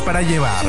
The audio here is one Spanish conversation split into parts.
para llevar.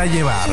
Para llevar.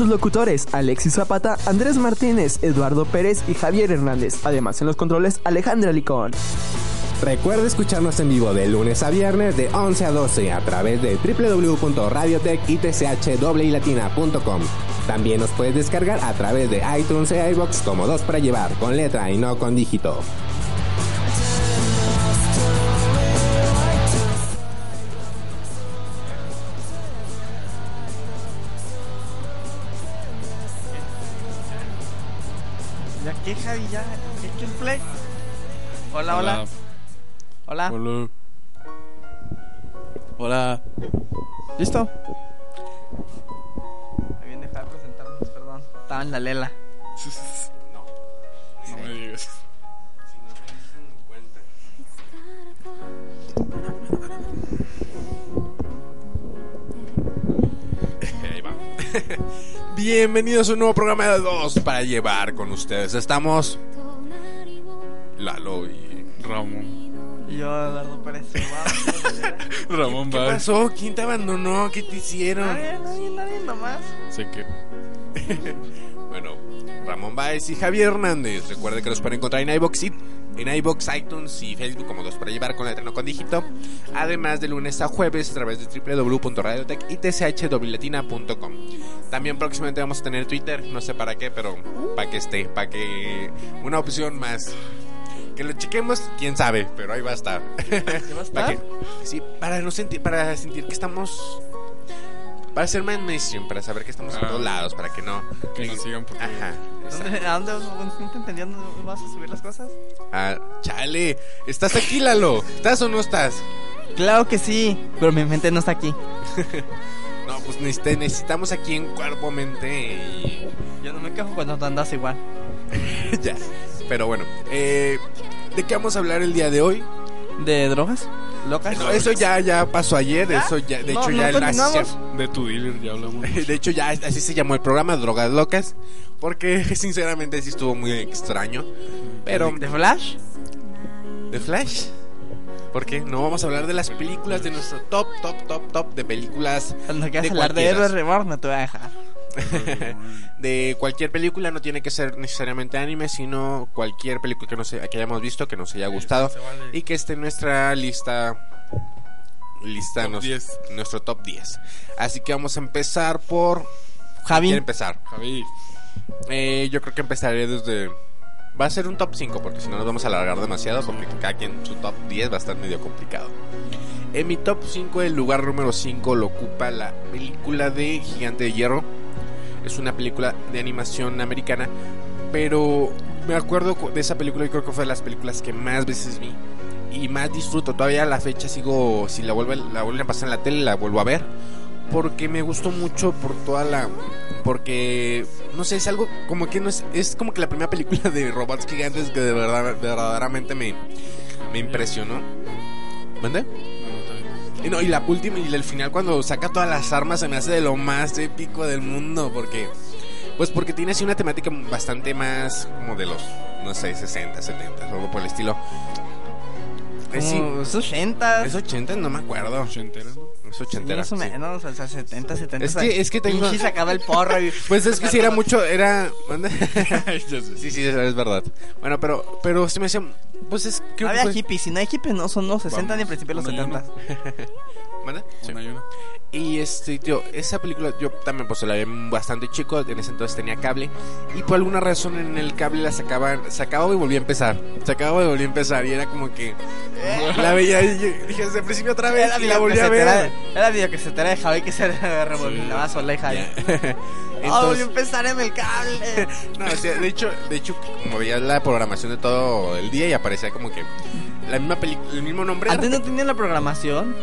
Sus locutores Alexis Zapata, Andrés Martínez, Eduardo Pérez y Javier Hernández. Además en los controles Alejandra Licón. Recuerda escucharnos en vivo de lunes a viernes de 11 a 12 a través de www.radiotechitchlatina.com. También nos puedes descargar a través de iTunes e iBox como dos para llevar, con letra y no con dígito. Que Javi, ya, play. Hola, hola. Hola. Hola. Hola. ¿Listo? Me viene a dejar presentarnos, perdón. Estaba en la lela. No me digas. Ahí va. Bienvenidos a un nuevo programa de dos para llevar con ustedes. Estamos Lalo y Ramón. Y yo, Eduardo Pérez. Ramón ¿Qué va. pasó? ¿Quién te abandonó? ¿Qué te hicieron? Nadie, nadie, nadie nomás. Sé que. Bueno, Ramón Baez y Javier Hernández. Recuerden que los pueden encontrar en iBox, y- en iBox, iTunes y Facebook como dos para llevar con letra no con dígito. Además de lunes a jueves a través de www.radiotech.com. También próximamente vamos a tener Twitter, no sé para qué, pero para que esté, para que una opción más. Que lo chequemos, quién sabe, pero ahí va a estar. va a estar? Para sí, para no sentir, para sentir que estamos para hacer mainstream, para saber que estamos en Ah. todos lados, para que no Que nos sigan por Ajá. ¿Dónde, ¿A dónde no te? ¿Dónde vas a subir las cosas? Ah, chale, ¿estás aquí, Lalo? ¿Estás o no estás? Claro que sí, pero mi mente no está aquí. No, pues necesitamos aquí en cuerpo, mente y Yo no me quejo cuando tú andas igual. ya. Pero bueno, eh, ¿de qué vamos a hablar el día de hoy? ¿De drogas? ¿Locas? No, eso ya, ya pasó ayer, eso ya, de No, hecho no ya el- De tu dealer ya hablamos. se- de hecho ya así se llamó el programa Drogas Locas, porque sinceramente sí estuvo muy extraño. Pero ¿De Flash? ¿De Flash? ¿Por qué? No vamos a hablar de las películas de nuestro top, top, top, top de películas Cuando quieras De hablar de. Héroes Reborn, no te voy a dejar. de cualquier película, no tiene que ser necesariamente anime, sino cualquier película que, nos, que hayamos visto, que nos haya gustado y que esté en nuestra lista, lista Top nos- 10. nuestro top 10. Así que vamos a empezar por... Javi. ¿Quién empezar? Javi. Eh, yo creo que empezaré desde... Va a ser un top 5 porque si no nos vamos a alargar demasiado porque cada quien su top 10 va a estar medio complicado. En mi top 5 el lugar número 5 lo ocupa la película de Gigante de Hierro. Es una película de animación americana, pero me acuerdo cu- de esa película y creo que fue de las películas que más veces vi y más disfruto. Todavía a la fecha sigo, si la vuelvo, la vuelven a pasar en la tele, la vuelvo a ver. Porque me gustó mucho por toda la... Porque, no sé, es algo como que no es... Es como que la primera película de robots gigantes que de verdad, verdaderamente me, me impresionó. ¿Mande? Y no, y la última y el final cuando saca todas las armas se me hace de lo más épico del mundo porque pues porque tiene así una temática bastante más como de los no sé, 60, 70, algo por el estilo. Eh, sí, es 80. es 80, no me acuerdo. Ochenteras, ¿no? Es ochentera. Sí, más o menos, sí. o sea, 70, 70. Es que, o sea, es que tengo. Pinche sacaba el porro. Y... Pues es que si era mucho, era. sí, sí, es verdad. Bueno, pero, pero se me hacía. Pues es que. Había pues... hippies, si no hay hippies, no son los 60 Vamos. ni en principio los 70. Sí. Una y una. Y este, yo, esa película, yo también pues la vi bastante chico, en ese entonces tenía cable, y por alguna razón en el cable la sacaban, se acababa y volvía a empezar, se acababa y volvía a empezar, y era como que eh, la veía y yo, dije desde el principio otra vez y la volví a ver. Era, era que se te la dejaba y que se remolinaba sí. sola hija. Yeah. Entonces, oh, volví a empezar en el cable. no, o sea, de hecho, de hecho, como veía la programación de todo el día y aparecía como que la misma película, el mismo nombre. ¿Antes no tenía la programación?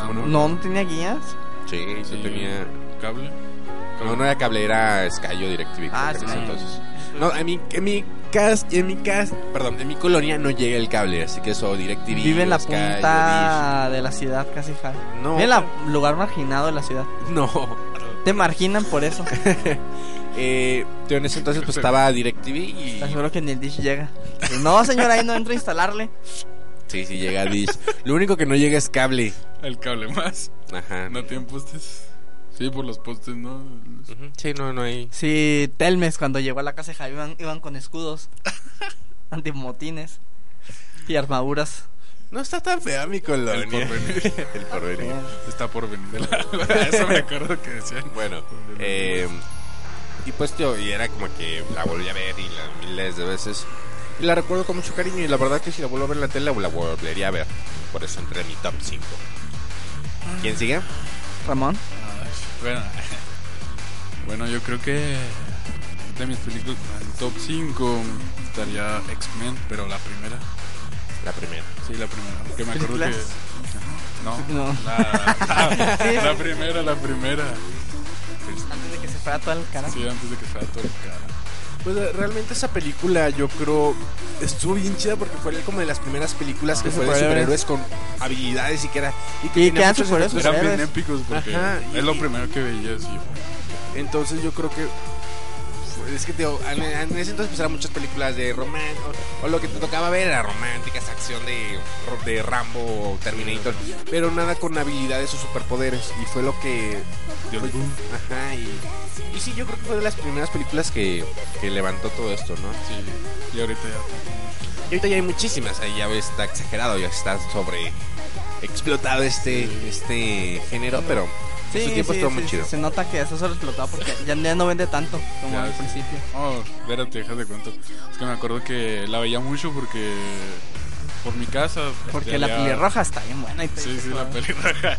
Estábamos- No, no tenía guías. Sí, sí Sí. tenía Cable. No, no era cable, era Sky o DirecTV. Ah, Sky. entonces. No, en mi, en mi cas, en mi cas, perdón, en mi colonia no llega el cable, así que eso DirecTV. Vive en la Sky, punta de la ciudad casi Dish. No, Vive en el lugar marginado de la ciudad. no. Te marginan por eso. Eh, yo en ese entonces pues estaba DirecTV y Te aseguro que ni el dish llega. No, señora, ahí no entro a instalarle. sí, sí llega Dish. Lo único que no llega es cable. El cable más. Ajá. No tienen postes. Sí, por los postes, ¿no? Sí, no, no hay. Sí, Telmes cuando llegó a la casa de Javi iban, iban con escudos. Antimotines. Y armaduras. No está tan fea mi colonia. El porvenir. el porvenir. Está por venir. Eso me acuerdo que decían. Bueno, eh, y pues tío, y era como que la volví a ver y la miles de veces. Y la recuerdo con mucho cariño y la verdad que si la vuelvo a ver en la tele la volvería a ver. Por eso entré en mi top 5. ¿Quién sigue? Ramón. Bueno, bueno, yo creo que de mis películas, en top 5 estaría X-Men, pero la primera. La primera. Sí, la primera. Porque me acuerdo que. No, No. La, la- la primera, la primera. Antes de que se fuera todo el cara. Sí, antes de que fuera todo el cara. Pues eh, realmente esa película yo creo estuvo bien chida porque fue como de las primeras películas que De fue de superhéroes. con habilidades y que era... Y que Y que eran superhéroes, bien épicos porque Ajá, y- es lo primero que veía, sí. Entonces yo creo que es que te, en, en ese entonces pues eran muchas películas de romance o, o lo que te tocaba ver era románticas, acción de, de Rambo o Terminator, pero nada con habilidades o superpoderes y fue lo que Dio el boom. ajá y, y sí yo creo que fue de las primeras películas que, que levantó todo esto, ¿no? Sí. Y ahorita ya. Y ahorita ya hay muchísimas, ahí ya está exagerado, ya está sobre explotado este este género, pero en su tiempo estuvo muy chido. Se nota que eso se lo explotaba porque ya, ya no vende tanto como Ya, al sí. principio. Oh, espérate, déjate cuento. Es que me acuerdo que la veía mucho porque. Por mi casa. Porque este, la había- pelirroja está bien buena. Y te- Sí, sí, la pelirroja.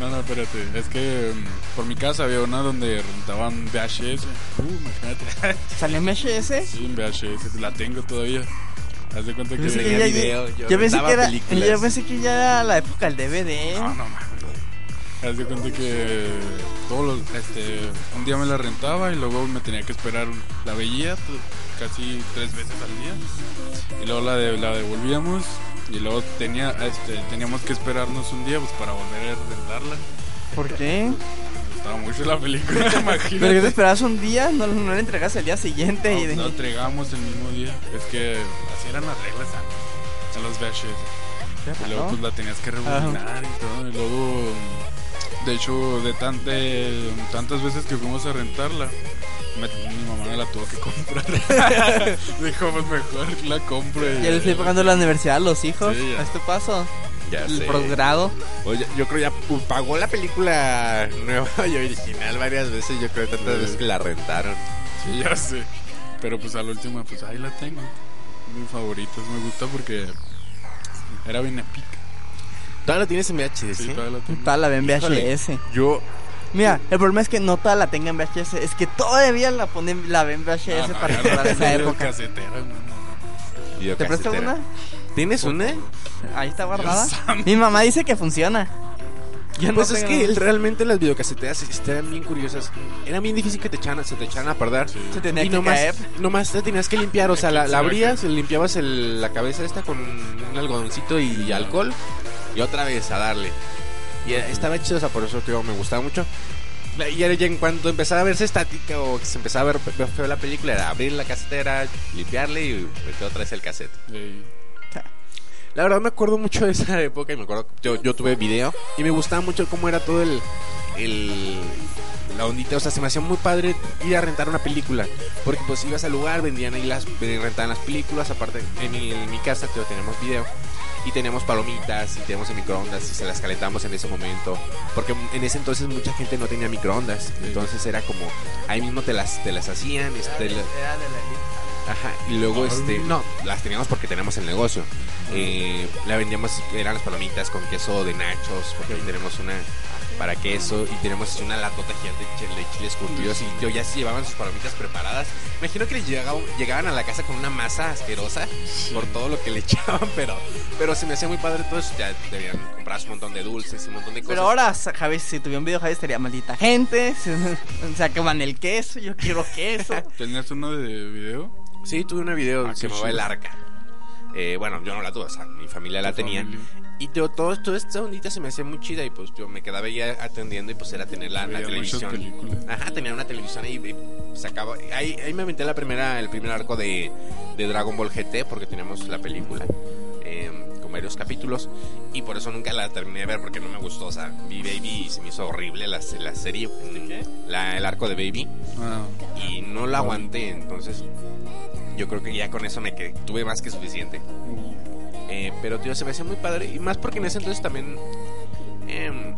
No, no, espérate. Es que mm, por mi casa había una donde rentaban VHS. Uh, imagínate. ¿Salió en VHS? Sí, en VHS. La tengo todavía. Haz de cuenta que. Yo pensé que ya- video, yo yo pensé que era, películas. yo pensé que ya era la época del DVD. No, no mames. Haz de cuenta que todos los, este, un día me la rentaba y luego me tenía que esperar, la veía casi tres veces al día y luego la, de, la devolvíamos y luego tenía, este, teníamos que esperarnos un día pues para volver a rentarla. ¿Por qué? Gustaba mucho la película, ¿Pero que te imagínate. esperabas un día? ¿No, no la entregas el día siguiente? y de- No, la entregamos el mismo día. Es que así eran las reglas antes, en los VHS. Y luego ¿no? pues la tenías que rebobinar y todo. Y luego, de hecho, de, tan, de tantas veces que fuimos a rentarla, me- mi mamá me la tuvo que comprar. Dijo, pues mejor la compro. y- Ya le estoy pagando la universidad a los hijos. Sí, ya. a este paso. Ya el sé. posgrado. Oye, yo creo ya pagó la película nueva y original varias veces, yo creo tantas Sí. veces que la rentaron. Sí, ya sé. Pero pues a la última, pues ahí la tengo. Mi favorita, me gusta porque era bien épica. Todavía lo tienes en VHS. Sí, todavía la tengo. Toda la ven Híjole. VHS. Yo. Mira, el problema es que no toda la tenga en VHS, es que todavía la ponen, la ven VHS Ah, no, para recordar no, esa época. casetera, no, no, no. ¿Te presto una? ¿Tienes una? Ahí está guardada. Mi mamá dice que funciona. Yo no Pues es tengo- que el- realmente las videocaseteras estaban bien curiosas. Era bien difícil que te echaran, se te echaran a perder. Se tenía y que nomás, caer. nomás te tenías que limpiar, o sea, la, la abrías, limpiabas el- la cabeza esta con un algodoncito y alcohol y otra vez a darle. Y eh, estaba chido, o sea, por eso me gustaba mucho. Y ya en cuanto empezaba a verse estática o que se empezaba a ver feo la película, era abrir la casetera, limpiarle y meter otra vez el cassette. Ey, La verdad me acuerdo mucho de esa época y me acuerdo, yo, yo tuve video y me gustaba mucho cómo era todo el, el la ondita, o sea, se me hacía muy padre ir a rentar una película, porque pues ibas al lugar, vendían ahí las, rentaban las películas, aparte en mi, en mi casa tío, tenemos video y tenemos palomitas y tenemos en microondas y se las calentamos en ese momento, porque en ese entonces mucha gente no tenía microondas, entonces era como ahí mismo te las, te las hacían, este, la- Era de la Ajá, y luego este, no, las teníamos porque tenemos el negocio. Eh, la vendíamos, eran las palomitas con queso de nachos, porque ahí tenemos una para queso y tenemos una latota gigante de chile- chiles curtidos y yo ya se llevaban sus palomitas preparadas. Me imagino que les llegaban, llegaban a la casa con una masa asquerosa por todo lo que le echaban, pero pero se me hacía muy padre todo eso. Ya debían comprar un montón de dulces y un montón de cosas. Pero ahora, Javi, si tuviera un video, Javi estaría maldita gente. Se, o sea, queman el queso. Yo quiero queso. ¿Tenías uno de video? Sí, tuve una video Ah, que se llamaba El. Arca. Eh, bueno, yo no la tuve, o sea, mi familia la tenía. familia. Y yo, todo, toda esta ondita se me hacía muy chida y pues yo me quedaba ahí atendiendo y pues era tener la, la televisión. Ajá, tenía una televisión ahí y sacaba. Ahí, ahí me aventé la primera, el primer arco de, de Dragon Ball GT porque teníamos la película eh, con varios capítulos y por eso nunca la terminé de ver porque no me gustó. O sea, vi Baby y se me hizo horrible la, la serie. La, el arco de Baby Ah, y no la aguanté. Entonces, yo creo que ya con eso me quedé, tuve más que suficiente. Eh, pero, tío, se me hacía muy padre. Y más porque en ese entonces también. em,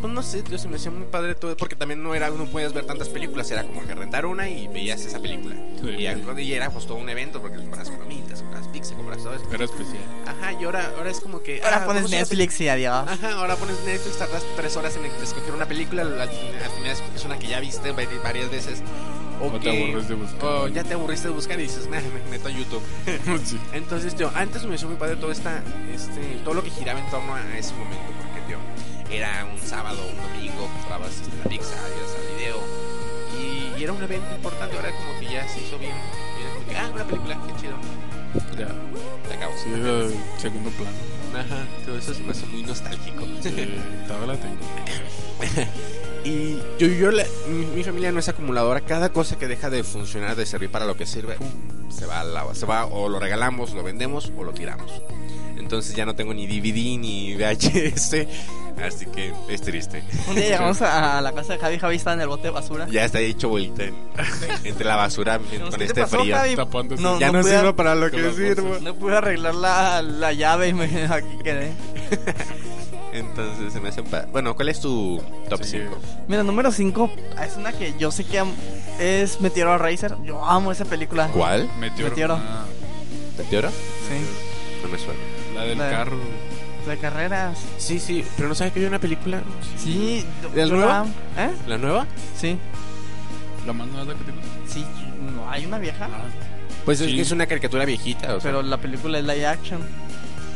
pues no sé, tío, se me hacía muy padre todo. Porque también no era, no podías ver tantas películas. Era como que rentar una y veías esa película. Sí. Y, ya- y era pues todo un evento porque compras palomitas, compras pizza, compras todo eso. era especial. Ajá, y ahora, ahora es como que. Ahora ah, pones Netflix y adiós. Ajá, ahora pones Netflix, tardas tres horas en escoger una película, al, al final es una que ya viste vari- varias veces. O, O te que- aburres de buscar. O ya te aburriste de buscar y dices, "Nah, me meto a YouTube. sí. Entonces, tío, antes me hizo muy padre todo esta, este, todo lo que giraba en torno a ese momento, porque, tío, era un sábado, un domingo, comprabas este, la pizza, ibas al video, y, y era un evento importante, ahora como que ya se hizo bien, bien como que, ah, una película, qué chido, Ya. te acabo. Sí, era el segundo plano. Ajá, todo eso se me hace muy nostálgico. Sí, todavía la tengo. Y yo, yo la- mi, mi familia no es acumuladora. Cada cosa que deja de funcionar, de servir para lo que sirve, se va al agua. Se va o lo regalamos, lo vendemos o lo tiramos. Entonces ya no tengo ni DVD ni VHS. Así que es triste. Un día llegamos a, la casa de Javi. Javi estaba en el bote de basura. Ya está hecho en- entre la basura con ¿qué te este pasó, frío. Javi? Tapándose. No, Ya no, pude- sirvo para lo que sirvo. No pude arreglar la, la llave y me, aquí quedé. Entonces se me hace... pa- Bueno, ¿cuál es tu top Sí. 5? Mira, número 5 es una que yo sé que am- es Meteoro Racer. Yo amo esa película. ¿Cuál? Meteoro. Meteoro. Ah, ¿Meteoro? Sí, No me suena. la del La de- carro. De carreras. Sí, sí, pero no sabes que hay una película. Sí, ¿La nueva? ¿Eh? ¿La nueva? Sí, La más nueva que tengo. sí. No, hay una vieja. Ah, Pues es Sí. que es una caricatura viejita, o sea. Pero la película es live action.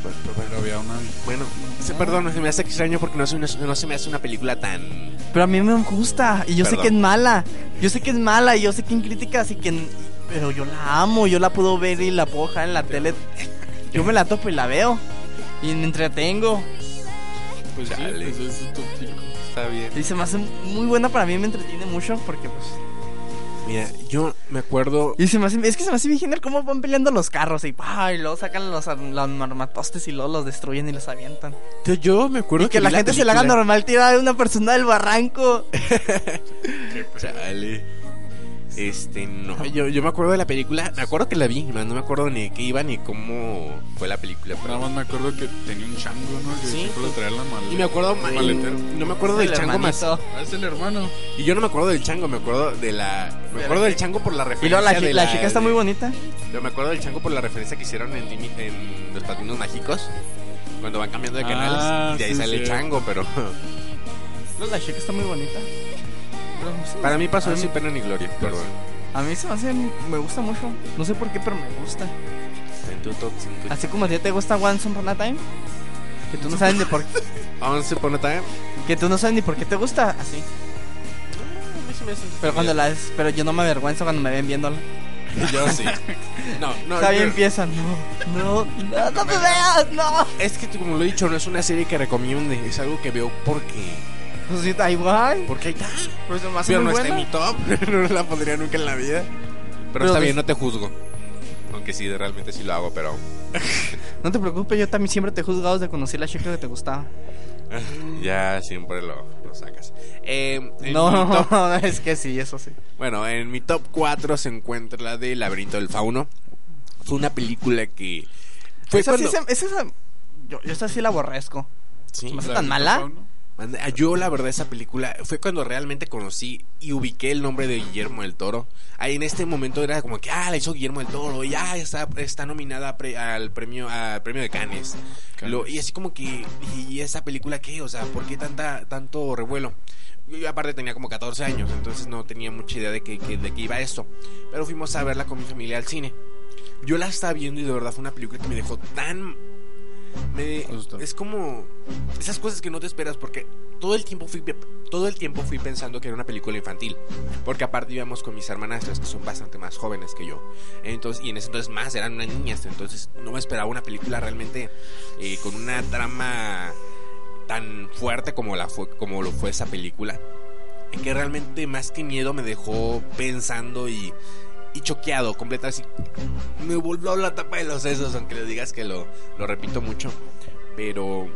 pues, pues, bueno, pero había una. Bueno, se- perdón, se me hace extraño porque no, se- no, no se me hace una película tan... Pero a mí me gusta. Y yo sé que es mala. Yo sé que es mala. Y yo sé que en críticas y que. en- Pero yo la amo. Yo la puedo ver y la puedo dejar en la tele. Yo me la topo y la veo. Y me entretengo. Pues sí, pues es 5. Está bien. Y se me hace muy buena para mí. Me entretiene mucho. Porque pues. Mira, yo me acuerdo... Y se me hace, es que se me hace bien genial cómo van peleando los carros y, ¡pah! y luego sacan los, los armatostes y luego los destruyen y los avientan. Yo, yo me acuerdo Y que, vi la gente se le haga normal tirar de una persona del barranco. Chale. Este, no, yo, yo me acuerdo de la película, me acuerdo que la vi, no me acuerdo ni de qué iba ni cómo fue la película. Nada más me acuerdo que tenía un chango, ¿no? Que Sí. lo traía la maleta. Y me acuerdo, no me acuerdo del El chango más. hermanito. Ah, es el hermano. Y yo no me acuerdo del chango, me acuerdo de la. Me acuerdo del chango por la Y referencia. luego la, de la chica está de- muy bonita. Yo me acuerdo del chango por la referencia que hicieron en, en Los Padrinos Mágicos. Cuando van cambiando de Ah, canales. Y de ahí sí, sale el chango, pero. Luego la chica está muy bonita. Para mí pasó sin pena ni gloria. Perdón. a mí se me hace, me gusta mucho. No sé por qué, pero me gusta. En tu top 5. Así como a ti te gusta Once Upon a Time. Que tú no sabes ni por Once Upon a Time. que tú no sabes ni por qué te gusta. Así. Pero cuando la pero yo no me avergüenzo cuando me ven viéndola. Yo sí. No, no. Está bien empieza. No, no, no, no me veas, no. Es que como lo he dicho, no es una serie que recomiende. Es algo que veo porque. Pues sí, está igual. Porque ahí está. Pues nomás Pero muy no está en buena. mi top. no la pondría nunca en la vida. Pero, Pero está bien, no te juzgo. Aunque sí, realmente sí lo hago, pero. No te preocupes, yo también siempre te he juzgado desde conocí la chica que te gustaba. ya siempre lo, lo sacas. Eh, en mi No, top- es que sí, eso sí. bueno, en mi top 4 se encuentra la de Laberinto del Fauno. Fue una película que. Fue esa, sí cuando- se- esa, esa- yo, yo esa sí la aborrezco. Sí, ¿Se me hace tan de mala? Fauno. Manda- Yo la verdad esa película fue cuando realmente conocí y ubiqué el nombre de Guillermo del Toro. Ahí en este momento era como que ah la hizo Guillermo del Toro y ah está, está nominada pre- al premio al premio de Cannes. Cannes. Lo- y así como que y esa película qué, o sea, ¿por qué tanta tanto revuelo? Yo aparte tenía como 14 años, entonces no tenía mucha idea de qué que- de qué iba esto. Pero fuimos a verla con mi familia al cine. Yo la estaba viendo y de verdad fue una película que me dejó tan me, es como esas cosas que no te esperas porque todo el tiempo fui todo el tiempo fui pensando que era una película infantil porque aparte íbamos con mis hermanastras que son bastante más jóvenes que yo. Entonces y en ese entonces más eran unas niñas entonces no me esperaba una película realmente eh, con una trama tan fuerte como la fue como lo fue esa película en que realmente más que miedo me dejó pensando y y choqueado, completo así. Me volvió la tapa de los sesos, aunque le digas que lo, lo repito mucho. Pero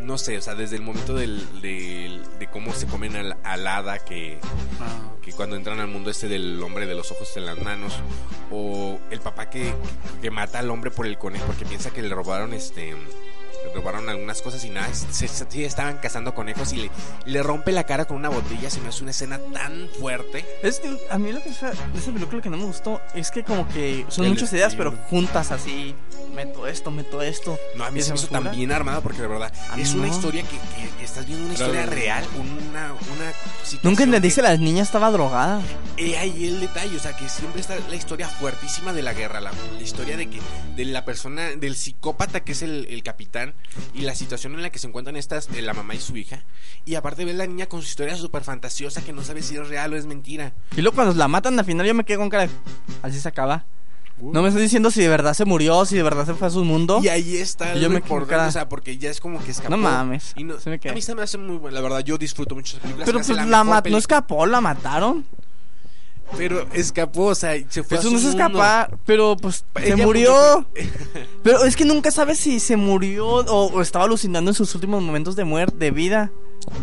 no sé, o sea, desde el momento del, del- de cómo se comen al, al hada que, Ah, que cuando entran al mundo este del hombre de los ojos en las manos, o el papá que, que mata al hombre por el conejo porque piensa que le robaron este robaron algunas cosas y nada, se, estaban cazando conejos y le, le rompe la cara con una botella, se me hace una escena tan fuerte. Es que a mí lo que esa, esa película que no me gustó es que como que son El muchas ideas, estilo. pero juntas así. Meto esto, meto esto. No, a mí se me hizo tan bien armado porque de verdad A mí es una no. historia que, que- estás viendo una historia Claro. real, una, una. Nunca entendí si que- la niña estaba drogada. He ahí el detalle, o sea, que siempre está la historia fuertísima de la guerra, la, la historia de que de la persona, del psicópata que es el, el capitán y la situación en la que se encuentran estas, eh, la mamá y su hija. Y aparte ves la niña con su historia súper fantasiosa que no sabe si es real o es mentira. Y luego cuando la matan al final yo me quedo con cara. Así se acaba. No me estoy diciendo si de verdad se murió, si de verdad se fue a su mundo. Y ahí está Y yo me quedé- o sea, porque ya es como que escapó. No mames, Y no- se me a mí se me hace muy buena, la verdad, yo disfruto mucho esas películas. Pero pues la, ma- no escapó, la mataron. Pero escapó, o sea, se fue Eso a no es mundo. escapar, pero pues se Ella murió. Pero es que nunca sabes si se murió o, o estaba alucinando en sus últimos momentos de muerte, de vida.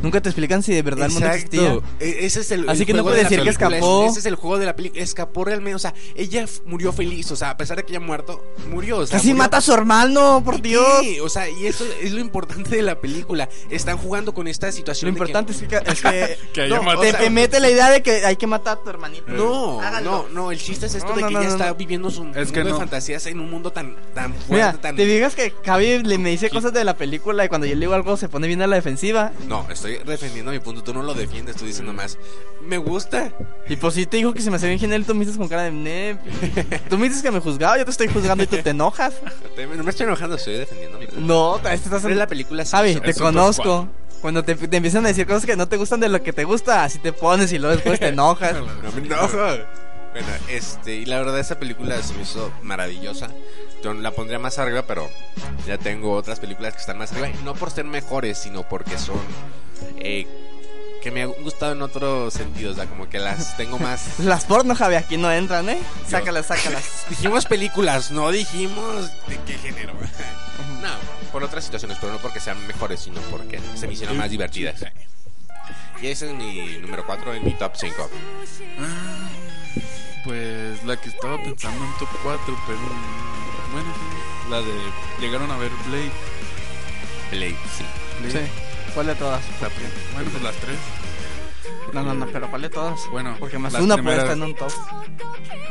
Nunca te explican si de verdad el mundo existía. E- Ese es el, Así el que no puede de decir que escapó. Ese es el juego de la película. Escapó realmente. O sea, ella murió feliz. O sea, a pesar de que ella muerto, murió. O sea, Casi murió- mata a su hermano, por ¿Y Dios. qué? O sea, y eso es lo importante de la película. Están jugando con esta Lo situación. que- importante es que, es que Que haya No, matado. o te, sea, te mete la idea de que hay que matar a tu hermanito. No, Háganlo. no, no. El chiste es esto No, de que no, ella no, está no. viviendo su mundo que de fantasías en un mundo tan, tan fuerte, Mira, tan. te digas que Javi le me dice cosas de la película y cuando yo le digo algo se pone bien a la defensiva. No, estoy defendiendo mi punto. Tú no lo defiendes, estoy diciendo más. Me gusta. Y pues sí te dijo que se me hace bien genial, tú me dices con cara de "Ne". Tú me dices que me juzgaba, yo te estoy juzgando y tú te enojas. No me estoy enojando, estoy defendiendo mi punto. No, estás Pero la película hizo- te conozco. Cuando te, te empiezan a decir cosas que no te gustan de lo que te gusta, así te pones y luego después te enojas. No me enojo. Bueno, este, y la verdad esa película se me hizo maravillosa. Yo la pondría más arriba, pero ya tengo otras películas que están más arriba. Y no por ser mejores, sino porque son... eh, que me han gustado en otros sentidos, o sea, como que las tengo más... Las porno, Javi, aquí no entran, ¿eh? Sácalas, sácalas. Dijimos películas, no dijimos de qué género. No, por otras situaciones, pero no porque sean mejores, sino porque se me hicieron más divertidas. Y ese es mi número 4 en mi top 5. Pues la que estaba pensando en top 4, pero. Bueno. La de. Llegaron a ver Blade. Blade, sí. Blade. Sí. ¿Cuál de todas? La prim- bueno, pues las tres. No, no, no, pero ¿cuál de todas? Bueno, Porque más una puede primeras- estar en un top.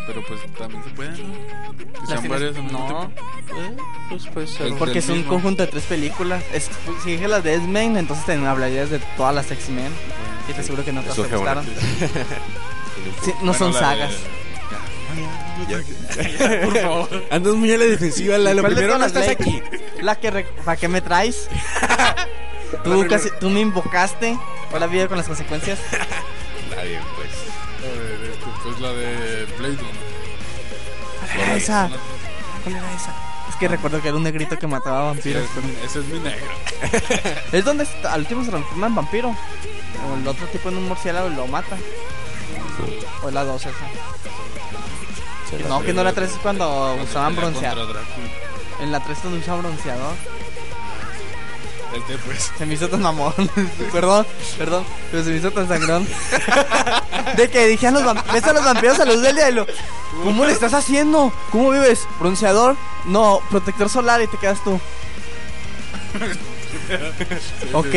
Pero pues también se pueden. ¿no? Sean tienes- varias mismo No, tiempo. Pues puede ser. Es porque es un mismo. conjunto de tres películas. Es, si dije las de X-Men, entonces te hablarías de todas las X-Men. Y te aseguro que no te gustaron. Sí, no Bueno, son la de- sagas. Ya. Por favor. Andas muy a la defensiva, Lalo. ¿Cuál de Primero no estás aquí. La que... re- ¿Para qué me traes? tú, casi, tú me invocaste. Ahora vive con las consecuencias. Está bien, pues. Este, pues la de Blade Runner. ¿Cuál era esa? ¿Cuál era esa? Es que recuerdo que era un negrito que mataba vampiros. Ese es mi- ese es mi negro. Es donde está- al último se transforma en vampiro. O el otro tipo en un murciélago y lo mata. O es la 2 esa. No, que no la 3 es cuando Cuando usaban bronceador. En la 3 es donde usaban bronceador. Este, pues. Se me hizo tan mamón. perdón, perdón, pero se me hizo tan sangrón. De que dije a los vampiros, ves a los vampiros a luz del día y lo, ¿cómo le estás haciendo? ¿Cómo vives? ¿Bronceador? No, protector solar y te quedas tú. ok,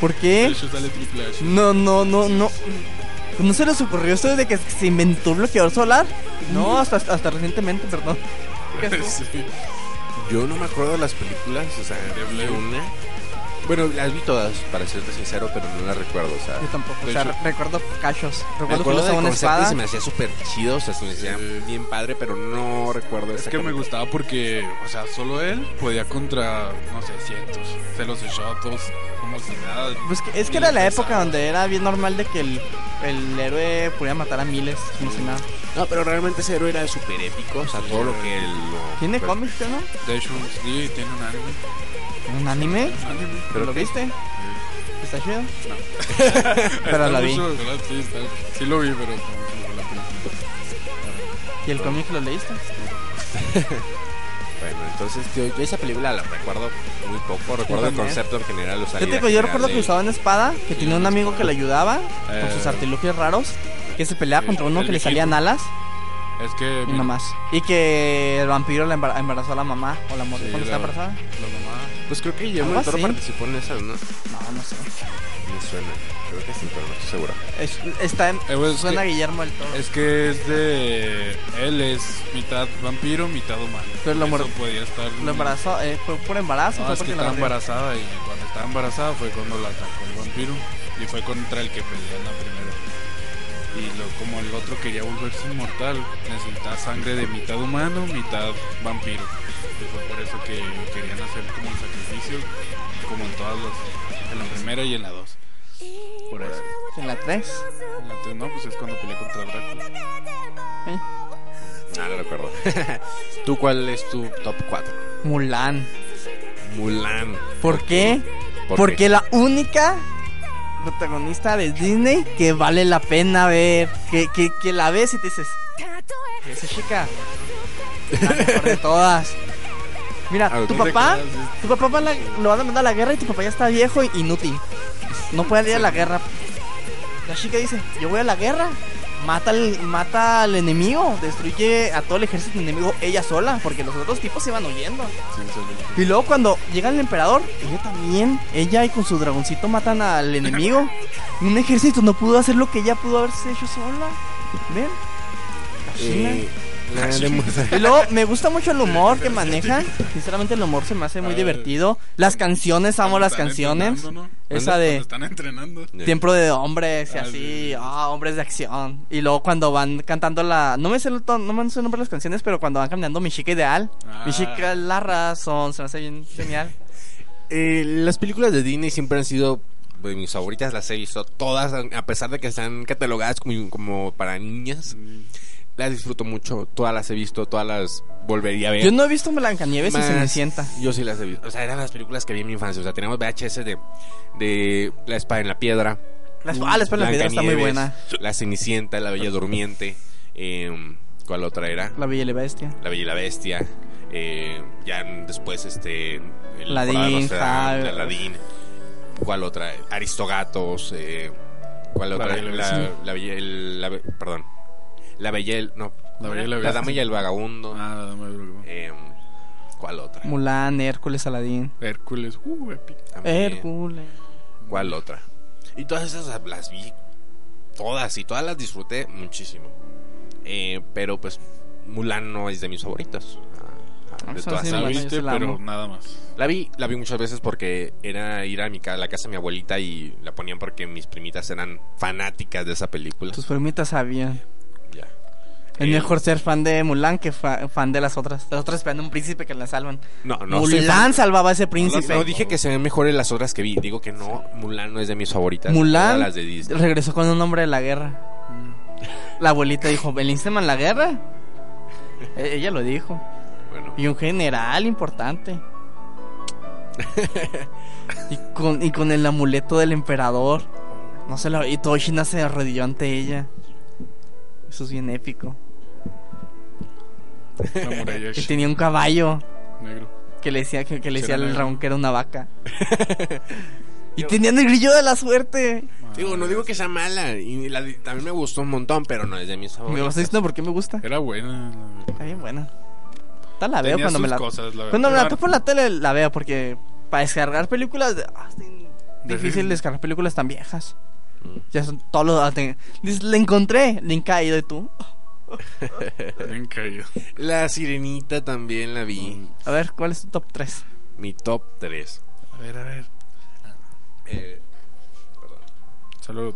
¿por qué? hecho sale Triple H. No, no, no, no. ¿No se les ocurrió esto de que se inventó el bloqueador solar? No, hasta, hasta recientemente, perdón. Yo no me acuerdo de las películas, o sea, De una. Bueno, las vi todas, para serte sincero, pero no las recuerdo, o sea. Yo tampoco, De o sea, hecho- recuerdo cachos. Me Recuerdo que acuerdo una concepto y espada. se me hacía súper chido, o sea, se me hacía bien padre, pero no recuerdo Es que me gustaba porque, o sea, solo él podía contra, no sé, cientos. Se los echó a todos como si nada. Pues que- es que era la época donde era bien normal de que el, el héroe podía matar a miles, como si nada. No, pero realmente ese héroe era súper épico, o sea, todo lo que él... lo- ¿Tiene pues, cómics, no? De hecho, sí, tiene un anime. ¿Un anime? Un anime. ¿Pero ¿Lo qué? viste? ¿Está chido? Está Pero la vi. mucho. Sí, está- sí lo vi, pero la. ¿Y el cómic lo leíste? Bueno, entonces yo, yo esa película la recuerdo muy poco, recuerdo el concepto en general, Yo, te la digo, yo idea recuerdo que usaba una espada, que tenía un amigo que le ayudaba con Eh, sus artilugios raros, que se peleaba contra uno el que le salían alas Es que. nada más. Y que el vampiro le embar- embarazó a la mamá o la Sí, cuando la- estaba embarazada. La mamá. Pues creo que Guillermo del Toro participó en esa, ¿no? No, no sé. Me suena, creo que sí, pero no estoy seguro. Es, está en, Eh, pues, es suena que- Guillermo del Toro. Es que es de. Él es mitad vampiro, mitad humano. Pero lo Eso podía estar. Lo embarazó, eh, fue por embarazo. No, fue es que estaba embarazada y cuando estaba embarazada fue cuando la atacó el vampiro y fue contra el que peleó la primera. Y lo, como el otro quería volverse inmortal, necesitaba sangre de mitad humano, mitad vampiro. Y fue por eso que querían hacer como el sacrificio, como en todas las, en la primera y en la dos. Por eso. En la 3. En la tres no, pues es cuando peleé contra Drácula. No, no recuerdo. ¿Tú cuál es tu top 4? Mulan. Mulan. ¿Por qué? ¿Por Porque qué? la única protagonista de Disney que vale la pena ver. Que, que, que la ves y te dices. Esa chica. La mejor de todas. Mira, tu ¿tú te papá. Tu papá va a la- lo van a mandar a la guerra y tu papá ya está viejo e inútil. No puede ir a la guerra. La chica dice, yo voy a la guerra. Mata al, mata al enemigo, destruye a todo el ejército enemigo ella sola, porque los otros tipos se iban huyendo. Sí. Y luego cuando llega el emperador, ella también, ella y con su dragoncito matan al enemigo. Un ejército no pudo hacer lo que ella pudo haberse hecho sola. ¿Ven? Eh, Y luego me gusta mucho el humor que manejan. Sinceramente el humor se me hace muy Ah, divertido. Las canciones, amo las canciones. Esa de están entrenando. Tiempo de hombres y Ah, así, sí. ah, hombres de acción. Y luego cuando van cantando la, no me sé el no me sé el nombre de las canciones, pero cuando van caminando mi chica ideal, mi Ah. chica la razón, se me hace bien genial. Eh, las películas de Disney siempre han sido de mis favoritas, las he visto todas, a pesar de que están catalogadas como, como para niñas. Las disfruto mucho, todas las he visto, todas las volvería a ver. Yo no he visto Blancanieves y Cenicienta. Yo sí las he visto. O sea, eran las películas que vi en mi infancia. O sea, teníamos VHS de, de La espada en la piedra. La, ah, la espalda de la piedra está muy buena. La Cenicienta, La Bella Durmiente. eh, ¿Cuál otra era? La Bella y la Bestia. La Bella y la Bestia. eh, ya después, este. Javi. Aladín. ¿Cuál otra? Aristogatos. eh, ¿Cuál otra? La La, la la Perdón. La Bella y el... No, La Bella y la La Bestia. Dama y el Vagabundo. Ah, la dama del vagabundo. Em, ¿Cuál otra? Mulan, Hércules, Aladín. Hércules. Uh, épico. Hércules. ¿Cuál otra? Y todas esas las vi todas y todas las disfruté muchísimo. Eh, pero pues Mulan no es de mis favoritos. Ah, ah, de todas sí, La viste, pero nada más. La vi, la vi muchas veces porque era ir a mi ca- la casa de mi abuelita y la ponían porque mis primitas eran fanáticas de esa película. Tus primitas sabían. Es Eh, mejor ser fan de Mulan que fa- fan de las otras. Las otras esperando un príncipe que la salvan. No, no soy Mulan salvaba a ese No, príncipe. no dije que se ven mejores las otras que vi. Digo que no, Mulan no es de mis favoritas. Mulan todas las de Disney. regresó con un hombre de la guerra. La abuelita dijo, ¿Belínsema en la guerra? E- Ella lo dijo. Bueno, Y un general importante. y, con, y con el amuleto del emperador. No se la, y todo China se arrodilló ante ella. Eso es bien épico. La muralla Y tenía un caballo negro. que le decía que, que le decía al. Ramón que era una vaca. y tenían el grillo de la suerte. digo, no digo que sea mala. Y la, también me gustó un montón, pero no es de mis Me favoritas. vas diciendo por qué me gusta. Era buena. Está bien buena. Esta la veo Tenía cuando me la cosas, la Cuando me la topo en la tele la veo porque para descargar películas ah, difícil descargar películas tan viejas. Ya son todos los le encontré, link caído y tú. Bien caído. La Sirenita también la vi. A ver, ¿cuál es tu top 3? Mi top 3. A ver, a ver. Eh, perdón. Salud.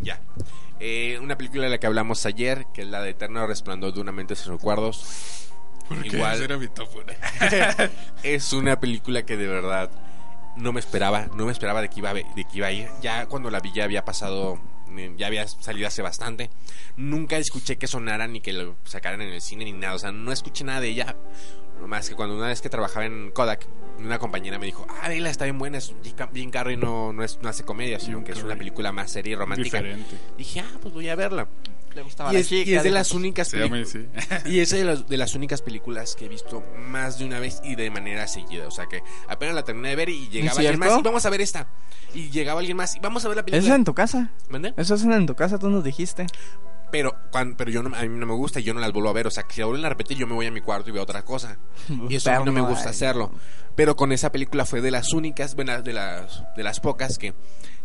Ya. Eh, una película de la que hablamos ayer, que es la de Eterno Resplandor de una mente sin recuerdos. ¿Por qué? Igual. Ese era mi top uno. es una película que de verdad no me esperaba, no me esperaba de que iba a, de que iba a ir. Ya cuando la vi ya había pasado, eh, ya había salido hace bastante. Nunca escuché que sonara ni que lo sacaran en el cine ni nada. O sea, no escuché nada de ella. Más que cuando una vez que trabajaba en Kodak, una compañera me dijo, ah, vela, está bien buena. Es, Jim Carrey no, no, es, no hace comedia, sino que es una película más seria y romántica. Diferente. Dije, ah, pues voy a verla. Le gustaba Y la es, chica, y es de las únicas. Y es de las, de las únicas películas que he visto más de una vez y de manera seguida. O sea que apenas la terminé de ver y llegaba alguien más y vamos a ver esta. Y llegaba alguien más y vamos a ver la Eso es película. en tu casa. ¿Mande? Eso es en tu casa, tú nos dijiste. Pero, cuan- pero yo no, a mí no me gusta y yo no las vuelvo a ver. O sea, que si la vuelven a repetir, yo me voy a mi cuarto y veo otra cosa. Y eso a mí no me gusta hacerlo. Pero con esa película fue de las únicas, bueno, de las, de las pocas que,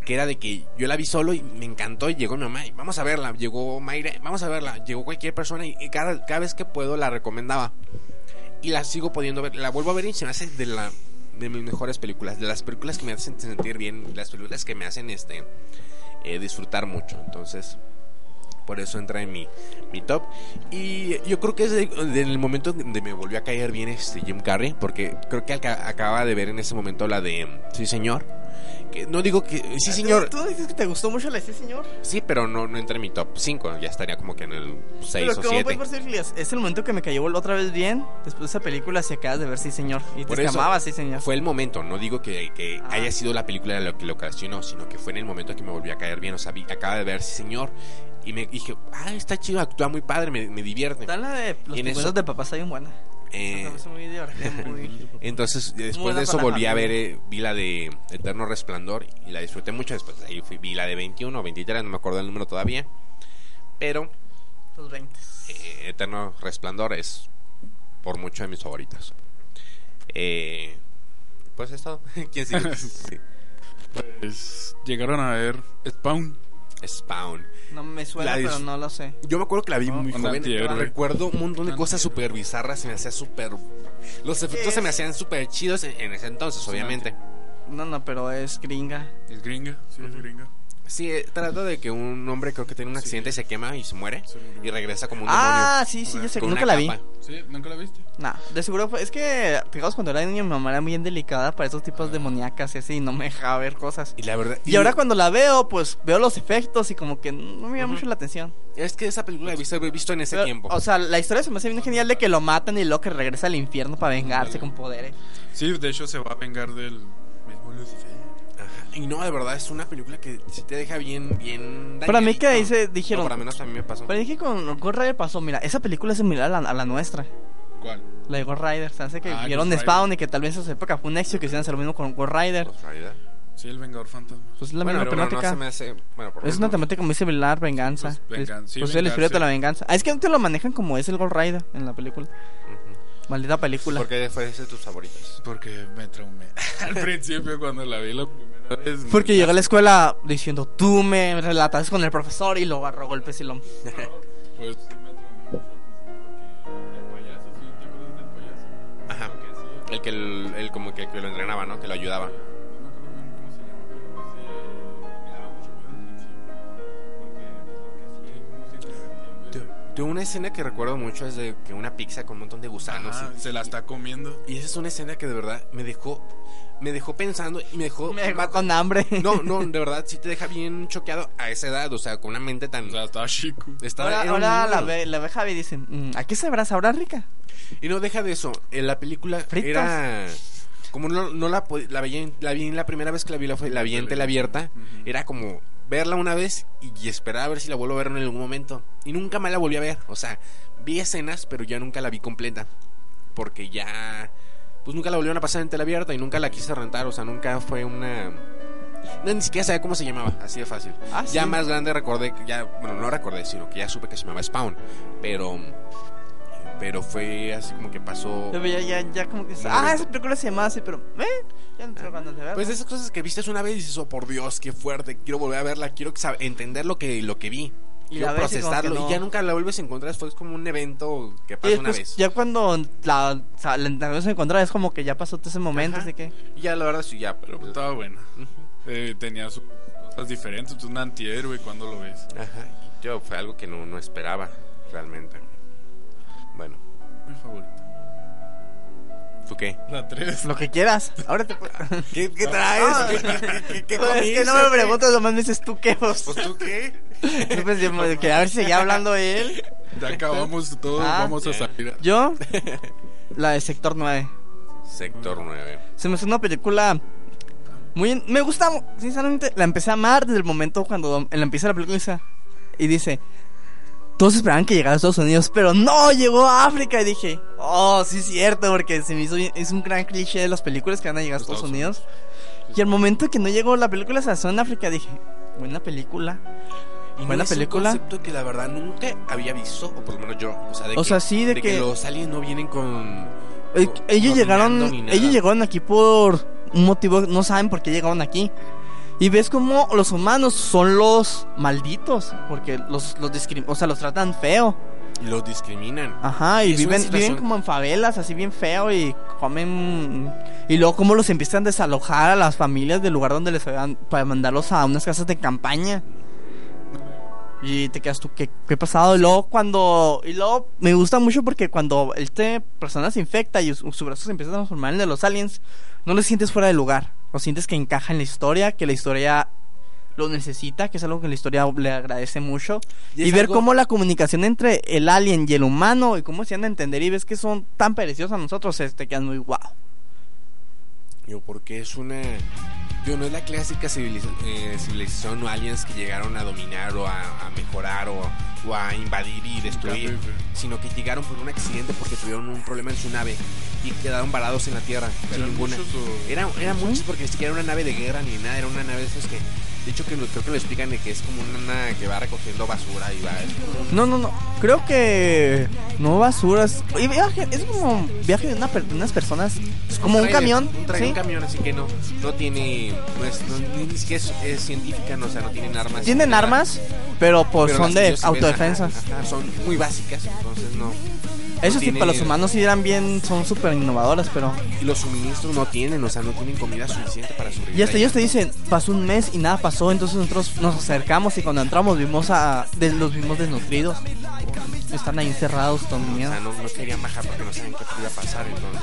que era de que yo la vi solo y me encantó y llegó mi mamá y vamos a verla. Llegó Mayra, vamos a verla. Llegó cualquier persona y, cada, cada vez que puedo la recomendaba. Y la sigo pudiendo ver. La vuelvo a ver y se me hace de la de mis mejores películas. De las películas que me hacen sentir bien. Las películas que me hacen este eh, disfrutar mucho. Entonces, por eso entra en mi, mi top. Y yo creo que es de- de- en el momento donde me volvió a caer bien este Jim Carrey, porque creo que aca- acababa de ver en ese momento la de mm, Sí, señor. Que no digo que sí, señor. ¿Tú, tú dices que te gustó mucho la de sí, señor? Sí, pero no, no entra en mi top 5. Ya estaría como que en el 6 Pero o ¿cómo 7. puedes percibir? Es el momento que me cayó otra vez bien. Después de esa película, si acabas de ver sí, señor. Y Por te llamaba sí, señor. Fue el momento, no digo que, que Ah. haya sido la película lo que lo ocasionó, sino que fue en el momento que me volvió a caer bien. O sea, vi- acaba de ver, sí, señor. Y me dije, ah, está chido, actúa muy padre, me, me divierte. Está la de los en eso- de papá está bien buena. Eh, Entonces, después de eso volví a ver, eh, vi la de Eterno Resplandor y la disfruté mucho. Después de ahí fui, vi la de 21 o 23, no me acuerdo el número todavía. Pero Los 20. eh, Eterno Resplandor es por mucho de mis favoritos. Eh, pues es todo. ¿Quién sigue? Sí. Pues llegaron a ver Spawn. Spawn. No me suena, La pero no lo sé. Yo me acuerdo que la vi No, muy joven. Recuerdo un montón de cosas súper bizarras. Se me hacía súper. Los efectos se me hacían súper chidos en, en ese entonces, obviamente. No, no, pero es gringa. ¿Es gringa? Sí, es gringa. Sí, eh, trata de que un hombre creo que tiene un accidente y se quema y se muere. Y regresa como un Ah, sí, sí, yo sé. Nunca la vi. capa. ¿Sí? ¿Nunca la viste? Nah, de seguro fue. Es que, fijaos, cuando era niño, mi mamá era bien delicada para esos tipos demoníacas y así, y no me dejaba ver cosas. Y la verdad. Y ahora cuando la veo, pues veo los efectos y como que no me llama mucho la atención. Es que esa película la he visto, he visto en ese Pero, tiempo. O sea, la historia se me hace bien genial de que lo matan y luego que regresa al infierno para vengarse con poderes. Sí, de hecho se va a vengar del mismo Lucifer. Y no, de verdad, es una película que sí te deja bien, bien. Para mí que ahí se No, dijeron... para menos a mí me pasó. Pero dije con Ghost Rider pasó, mira, esa película es similar a la, a la nuestra. ¿Cuál? La de Ghost Rider, se hace que Ah, vieron Ghost Spawn Rider. y que tal vez en esa época fue un éxito que hicieran hacer lo mismo con Ghost Rider. Ghost Rider. Sí, el Vengador Fantasma. Pues es la Bueno, misma pero no temática. se me hace... Bueno, por lo Es una temática muy similar, venganza. Pues, vengan- Es- sí, pues es el espíritu de la venganza. Ah, es que no te lo manejan como es el Ghost Rider en la película. Maldita película. ¿Por qué fue de tus favoritos? Porque me traumé. Al principio, cuando la vi la primera vez. Porque llegó a la escuela diciendo, tú me relatas con el profesor y lo agarró golpes y lo... Pues. Ajá. El que, el, el como que, que lo entrenaba, ¿no? Que lo ayudaba. Pues. De una escena que recuerdo mucho es de que una pizza con un montón de gusanos. Ajá, y- se la está comiendo. Y esa es una escena que de verdad me dejó me dejó pensando y me dejó, Me dejó va- con hambre. No, no, de verdad sí te deja bien choqueado a esa edad, o sea, con una mente tan O sea, estaba chico. estaba- Ahora, ahora la, ve, la ve Javi y dice, "Mm, ¿a qué sabrá? ¿Sabrá rica? Y no deja de eso, en la película Fritos. era como no, no la la vi en- la vi en la primera vez que la vi la, fue- la vi en tele abierta, era como verla una vez y, y esperar a ver si la vuelvo a ver en algún momento y nunca más la volví a ver, o sea, vi escenas, pero ya nunca la vi completa porque ya pues nunca la volvieron a pasar en tele abierta y nunca la quise rentar, o sea, nunca fue una no, ni siquiera sabía cómo se llamaba, así de fácil. Ah, ya más grande recordé ya, bueno, no recordé, sino que ya supe que se llamaba Spawn, pero pero fue así como que pasó Yo veía ya, ya como que... Ah, esa película se llama así, pero... ¿Eh? Ya no tengo ganas de verla. Pues de esas cosas que viste una vez y dices, oh por Dios, qué fuerte, quiero volver a verla, quiero entender lo que, lo que vi, Y la procesarlo, y, ya nunca la vuelves a encontrar, fue como un evento que pasa una vez. ya cuando la, o sea, la la vas a encontrar es como que ya pasó todo ese momento, Ajá. así que... Y ya la verdad sí, ya, pero... Pero estaba buena. Eh, tenía sus cosas diferentes. Un antihéroe cuando lo ves. Ajá, yo fue algo que no, no esperaba, realmente. Bueno, Mi favorita. ¿Tú qué? La 3. Lo que quieras. Ahora te... ¿Qué, qué traes? ¿Qué, qué- qué- qué Pues, es que no me preguntas, nomás me dices tú qué vos. Pues tú qué? Yo pues, que a ver si seguía hablando él. Ya acabamos todos. Ah, vamos a salir. Yo, la de Sector 9. Sector 9. Se me hace una película muy... Me gusta, sinceramente, la empecé a amar desde el momento cuando la empieza la película y dice... Todos esperaban que llegara a Estados Unidos, pero no, llegó a África. Y dije, oh, sí es cierto, porque se me hizo es un gran cliché de las películas que van a llegar a Estados, Estados Unidos. Y al momento que no llegó la película se lanzó en África, dije, buena película. Y Buena es película. un concepto que la verdad nunca había visto, o por lo menos yo. O sea, de O que, sea, sí, de que- los aliens no vienen con. Eh, ellos llegaron, ellos llegaron aquí por un motivo, no saben por qué llegaron aquí. Y ves como los humanos son los malditos, porque los, los discrim- o sea, los tratan feo. Y los discriminan. Ajá, y viven, viven como en favelas, así bien feo, y comen... Y luego como los empiezan a desalojar a las familias del lugar donde les habían... Para mandarlos a unas casas de campaña. Y te quedas tú, ¿qué, qué ha pasado? Y luego cuando... Y luego me gusta mucho porque cuando este persona se infecta y su, su brazo se empieza a transformar en el de los aliens, no lo sientes fuera de lugar. Lo sientes que encaja en la historia, que la historia lo necesita, que es algo que la historia le agradece mucho. Y ver algo- cómo la comunicación entre el alien y el humano y cómo se han de entender y ves que son tan parecidos a nosotros, eh, te quedan muy guau. Yo, porque es una. Yo, no es la clásica civiliza- eh, civilización o aliens que llegaron a dominar o a, a mejorar o, a invadir y destruir, sino que llegaron por un accidente porque tuvieron un problema en su nave y quedaron varados en la tierra sin ¿Eran ninguna. muchos o- Eran, eran muchos porque ni siquiera era una nave de guerra ni nada, era una nave de esas que. De hecho, que lo- creo que lo explican de que es como una que va recogiendo basura y va. un- No, no, no. Creo que no basuras. es como viaje de, una per- de unas personas. Es como un trailer, camión. Un, trailer, ¿sí? un camión, así que no, no tiene. No es, no- ni, ni siquiera es, es científica, no, o sea, no tienen armas. Tienen armas, pero pues Pero son de ven, autodefensa. ajá, ajá, son muy básicas, entonces no. Eso no sí, para los humanos sí eran bien, son súper innovadoras, pero... Y los suministros no tienen, o sea, no tienen comida suficiente para sobrevivir. Y hasta ellos te dicen, pasó un mes y nada pasó, entonces nosotros nos acercamos y cuando entramos vimos a... de- los vimos desnutridos. Están ahí encerrados con O miedo. sea, no, no querían bajar porque no saben qué podía pasar, entonces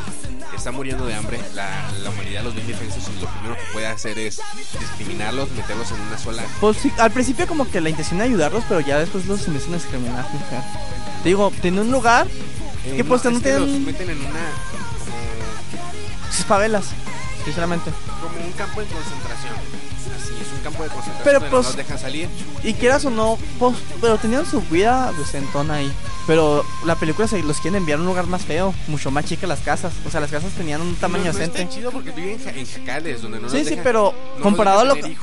están muriendo de hambre, la, la humanidad los ve indefensos y lo primero que puede hacer es discriminarlos, meterlos en una sola... Pues sí, al principio como que la intención de ayudarlos, pero ya después los empiezan a discriminar. fíjate. Te digo, tiene un lugar, ¿Qué, pues, no, no que tienen- los meten en una... como- favelas. sinceramente. como un campo de concentración. Así, es un campo de concentración Pero, pues, no los dejan salir. Y quieras o no, pues, pero tenían su vida decentona ahí. Pero la película se los quieren enviar a un lugar más feo, mucho más chica las casas. O sea, las casas tenían un tamaño no, no decente. está chido porque viven en, ja- en jacales donde no Sí, sí, dejan- pero no comparado a lo que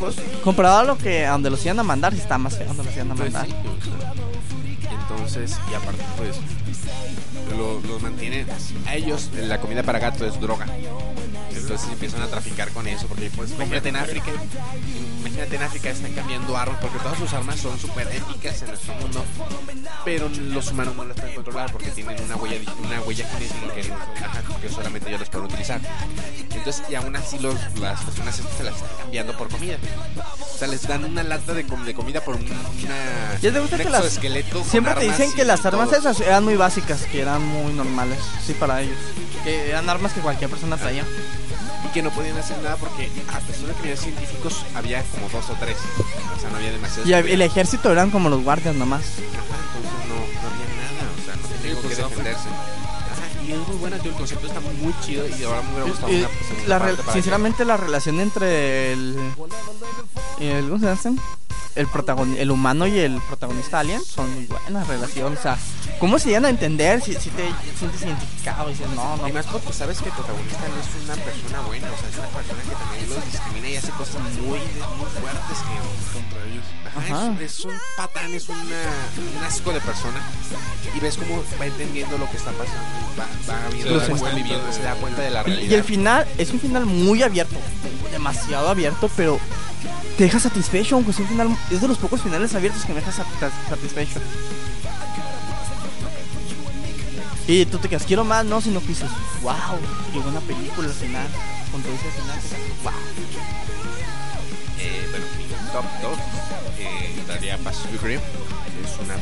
comparado a lo que a donde los iban a mandar, sí está más feo donde los iban a Pues mandar. sí, o sea, entonces, y aparte, pues, lo- los mantienen. A ellos, la comida para gato es droga. Entonces empiezan a traficar con eso. Porque, pues, imagínate en África. Imagínate en África están cambiando armas. Porque todas sus armas son súper épicas en nuestro mundo. Pero los humanos no las pueden controlar. Porque tienen una huella, una huella genética que, ajá, que solamente ellos las pueden utilizar. Entonces, y aún así, los, las personas se las están cambiando por comida. O sea, les dan una lata de, com- de comida por un- una. Ya te gusta que las- Siempre te dicen que las armas todo. esas eran muy básicas, que eran muy normales, sí, para ellos. Que eran armas que cualquier persona traía. Que no podían hacer nada porque a pesar de que había científicos había como dos o tres o sea no había demasiados Y el ejército eran como los guardias nomás. Ajá, entonces no, no había nada o sea no tenía con pues, qué defenderse Ajá, y es muy buena tío, el concepto está muy chido y ahora me hubiera gustado Y- una segunda la re- parte para sinceramente la relación entre el, el ¿cómo se llama? El protagon- el humano y el protagonista alien son muy buenas relaciones, o sea, ¿cómo se llegan a entender si, si te sientes identificado y dices, no, que- no, y más porque sabes que el protagonista no es una persona buena o sea es una persona que también los discrimina y hace cosas muy, muy fuertes que contra ellos. Ajá, Ajá. Es, es un patán, es una, un asco de persona. Y ves cómo va entendiendo lo que está pasando. Va, va viendo viviendo, se da cuenta de la realidad. y el final es un final muy abierto, demasiado abierto, pero te deja satisfecho, aunque sea un final, es de los pocos finales abiertos que me deja sat- satisfecho. Y tú te quedas, quiero más, no, sino que dices, wow, qué buena película al final, con todo ese final, wow. Eh, bueno, mi top 2 eh, entraría Pacific Rim. Es una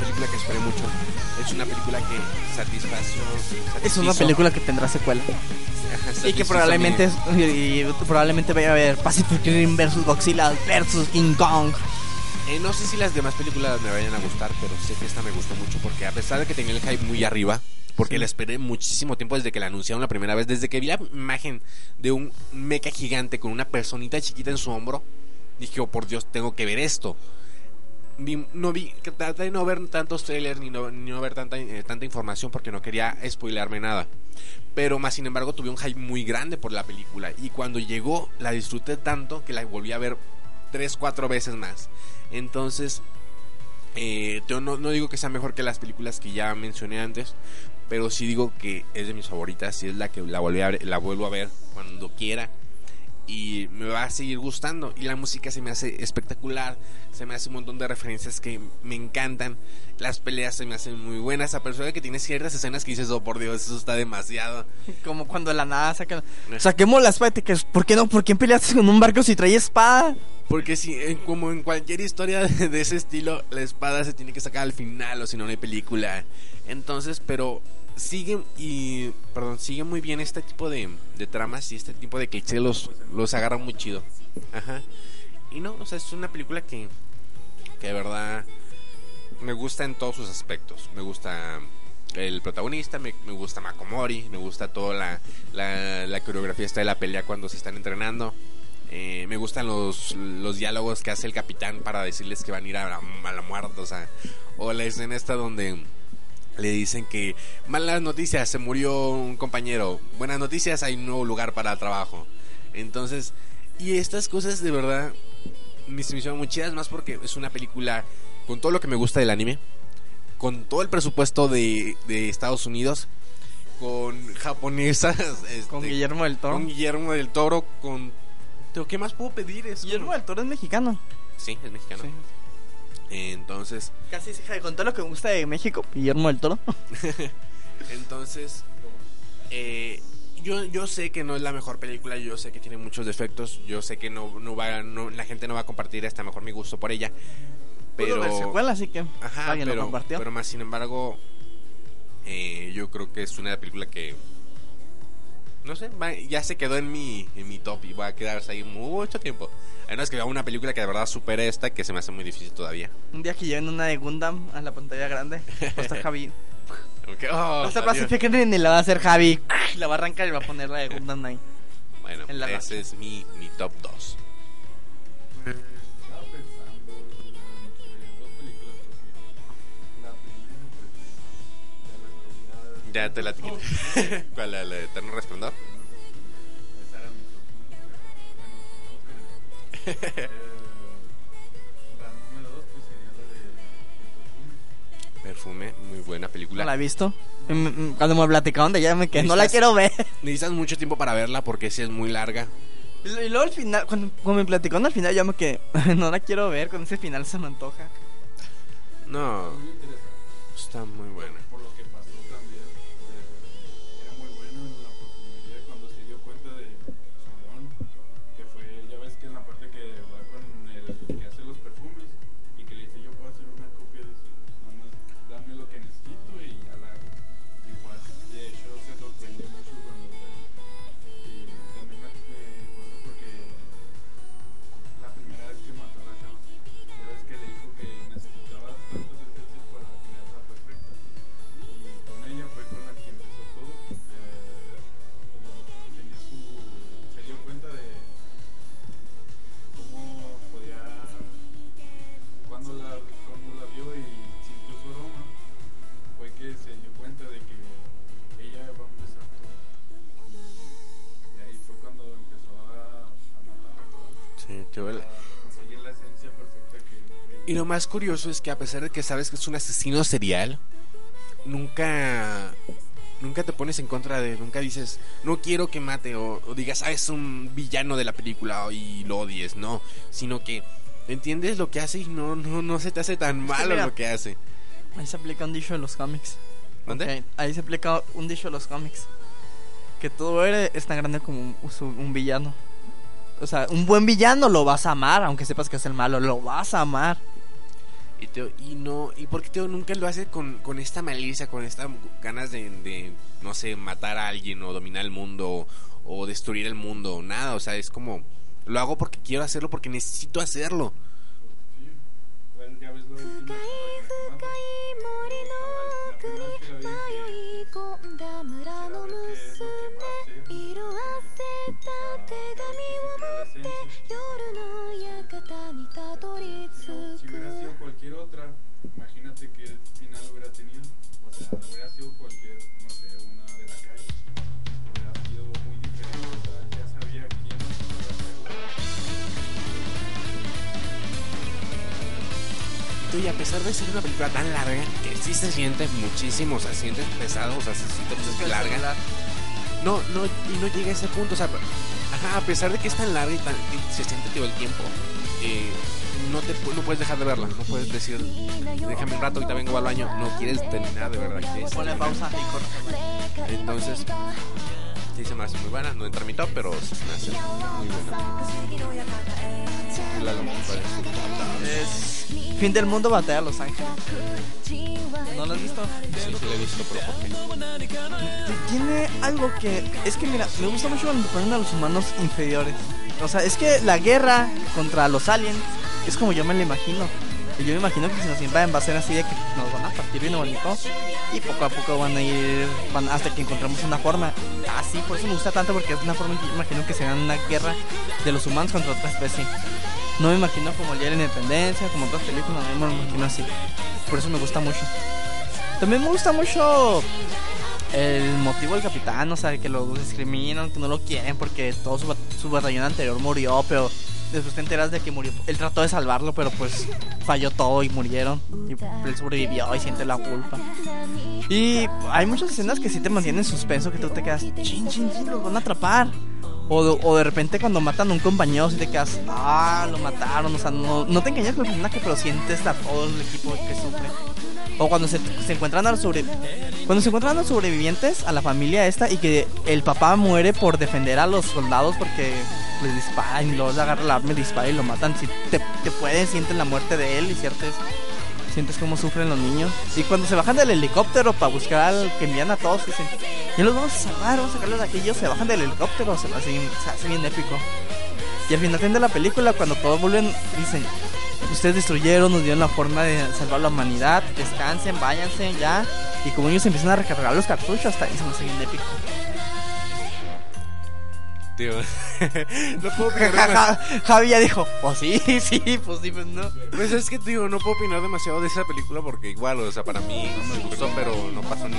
película que esperé mucho. Es una película que satisfació. Es una película que tendrá secuela. Ajá, Y que probablemente, y, y probablemente vaya a haber Pacific Rim versus Godzilla versus King Kong. Eh, no sé si las demás películas me vayan a gustar, pero sé que esta me gustó mucho porque a pesar de que tenía el hype muy arriba, porque la esperé muchísimo tiempo desde que la anunciaron la primera vez, desde que vi la imagen de un mecha gigante con una personita chiquita en su hombro, dije, oh por Dios, tengo que ver esto. No vi, traté de no ver tantos trailers ni no, ver tanta, eh, tanta información porque no quería spoilearme nada. Pero más sin embargo tuve un hype muy grande por la película y cuando llegó la disfruté tanto que la volví a ver tres, cuatro veces más. Entonces, eh, yo no, no digo que sea mejor que las películas que ya mencioné antes, pero sí digo que es de mis favoritas y es la que la, volví a la vuelvo a ver cuando quiera y me va a seguir gustando y la música se me hace espectacular se me hace un montón de referencias que me encantan las peleas se me hacen muy buenas a pesar de que tiene ciertas escenas que dices oh por dios eso está demasiado Como cuando de la nada sacan. Saquemos la espada y te quedas, ¿Por qué no? ¿Por qué peleaste con un barco si trae espada? porque si como en cualquier historia de ese estilo la espada se tiene que sacar al final o si no no hay película entonces pero sigue y perdón sigue muy bien este tipo de, de tramas y este tipo de clichés los los agarra muy chido. Ajá. Y no o sea es una película que que de verdad me gusta en todos sus aspectos. Me gusta el protagonista me, gusta Makomori me gusta toda la, la, la coreografía esta de la pelea cuando se están entrenando. Eh, me gustan los, los diálogos que hace el capitán para decirles que van a ir a la, a la muerte o sea o la escena esta donde le dicen que malas noticias, se murió un compañero. Buenas noticias, hay un nuevo lugar para el trabajo. Entonces, y estas cosas de verdad me hicieron muy chidas más porque es una película con todo lo que me gusta del anime, con todo el presupuesto de, de Estados Unidos, con japonesas, este, Con Guillermo del Toro. con Guillermo del Toro, con... ¿Qué más puedo pedir? Es Guillermo del Toro es mexicano. Sí, es mexicano. Sí. Entonces, Casi es hija de con todo lo que me gusta de México, Guillermo del Toro. Entonces, eh, yo, yo sé que no es la mejor película, yo sé que tiene muchos defectos, yo sé que no, no va, no, la gente no va a compartir hasta mejor mi gusto por ella. Pudo Pero, ver secuela, así que ajá, alguien lo pero, compartió. pero más sin embargo, eh, yo creo que es una película que, no sé, va- ya se quedó en mi, en mi top y va a quedarse ahí mucho tiempo. A menos que vea una película que de verdad supere esta, que se me hace muy difícil todavía. Un día que lleven una de Gundam a la pantalla grande, va a estar Javi. Que, oh, Rim y la va a hacer Javi. La va a arrancar y va a poner la de Gundam ahí. Bueno, ese es mi, mi top 2. Ya Ya te la quité. ¿Cuál? ¿La, la de Eterno Resplandor? Perfume. Muy buena película. ¿No la he visto? Mm, mm, Cuando me platicaron de ella me quedé, no la quiero ver. Necesitas mucho tiempo para verla porque sí es muy larga. Y luego al final, cuando, cuando me platicaron al final, yo me quedé, no la quiero ver, con ese final se me antoja. No, está muy buena. Más curioso es que a pesar de que sabes que es un asesino serial, nunca nunca te pones en contra de, nunca dices, no quiero que mate o, o digas, ah, es un villano de la película y lo odies, no, sino que entiendes lo que hace y no no no se te hace tan malo mira. lo que hace. Ahí se aplica un dicho de los cómics. ¿Dónde? Ok, Ahí se aplica un dicho de los cómics. Que todo héroe es tan grande como un, un villano. O sea, un buen villano lo vas a amar, aunque sepas que es el malo, lo vas a amar. Y, Teo, y no, y porque Teo nunca lo hace con, con esta malicia, con estas ganas de, de, no sé, matar a alguien o dominar el mundo o, o destruir el mundo, nada, o sea, es como, lo hago porque quiero hacerlo, porque necesito hacerlo. Sí, bueno, ya ves la última cualquier otra, imagínate qué final hubiera tenido. O sea, hubiera sido cualquier, no sé, una de la calle. Hubiera sido muy diferente. O sea, ya sabía quién iba a ser. Y a pesar de ser una película tan larga, que sí se siente muchísimo, o sea, se siente pesado, o sea, se siente pues, larga. No, no, y no llega a ese punto, o sea, ajá, a pesar de que es tan larga y, tan, y se siente todo el tiempo, eh, no, te, no puedes dejar de verla, no puedes decir, déjame un rato, ahorita vengo al baño, no quieres terminar de verdad, Ponle pausa y corta. Entonces, sí se me hace muy buena, no entra en mi top, pero sí se me hace muy buena. ¿cuál es Fin del mundo, batalla a Los Ángeles. ¿No lo has visto? Sí, sí la he visto, pero ¿por qué? Tiene algo que. Es que mira, me gusta mucho cuando ponen a los humanos inferiores. O sea, es que la guerra contra los aliens es como yo me la imagino. Yo me imagino que si nos invaden va a ser así de que nos van a partir bien bonito. Y poco a poco van a ir. Van hasta que encontremos una forma. Así, por eso me gusta tanto porque es una forma que yo imagino que será una guerra de los humanos contra otra especie. No me imagino como el día de la independencia, como otras películas, no me imagino así. Por eso me gusta mucho. También me gusta mucho el motivo del capitán, o sea, que lo discriminan, que no lo quieren porque todo su, su batallón anterior murió, pero después te enteras de que murió. Él trató de salvarlo, pero pues falló todo y murieron. Y él sobrevivió y siente la culpa. Y hay muchas escenas que sí te mantienen en suspenso, que tú te quedas, chin, chin, chin, los van a atrapar. O de, o de repente cuando matan a un compañero, si te quedas, ah, lo mataron, o sea, no, no te engañas con el personaje, pero sientes a todo el equipo que sufre. O cuando se, se encuentran a los sobre, cuando se encuentran los sobrevivientes, a la familia esta, y que el papá muere por defender a los soldados porque les disparan y luego le agarra la arma y dispara y lo matan. Si te, te pueden, sienten la muerte de él y sientes, sientes cómo sufren los niños. Y cuando se bajan del helicóptero para buscar al que envían a todos, dicen, ya los vamos a salvar, vamos a sacarlos de aquí. Ellos se bajan del helicóptero, se, así, se hace bien épico. Y al final de la película, cuando todos vuelven, dicen, ustedes destruyeron, nos dieron la forma de salvar la humanidad, descansen, váyanse ya. Y como ellos empiezan a recargar los cartuchos, hasta ahí se me épico. Tío, no puedo opinar Ja- demasiado. ja- Javi ya dijo, pues sí, sí, pues sí, pues no. Pues es que, tío, no puedo opinar demasiado de esa película porque igual, o sea, para mí me gustó, pero no pasó ni...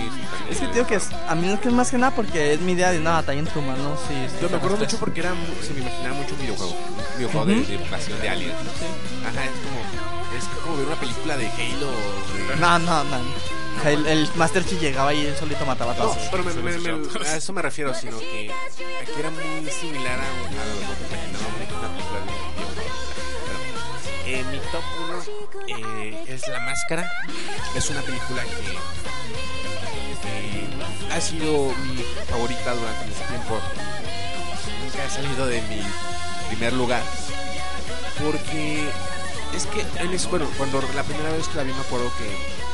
Es que tío que es, a mí no es que es más que nada porque es mi idea de una batalla entre humanos. Sí, sí, Yo me acuerdo sí. mucho porque era, se me imaginaba mucho un videojuego, un videojuego de, de invasión de aliens. Ajá, es como, es como ver una película de Halo. de- No, no, no. El, Master Chief llegaba y él solito mataba a No, todos. pero me- a eso me refiero, sino que aquí era muy similar a, un- a lo que imaginaba una película de un videojuego. Pero, eh, mi top 1 es La Máscara. Es una película que, que ha sido mi favorita durante mucho tiempo. Nunca ha salido de mi primer lugar. Porque es que, bueno, cuando la primera vez que la vi me acuerdo que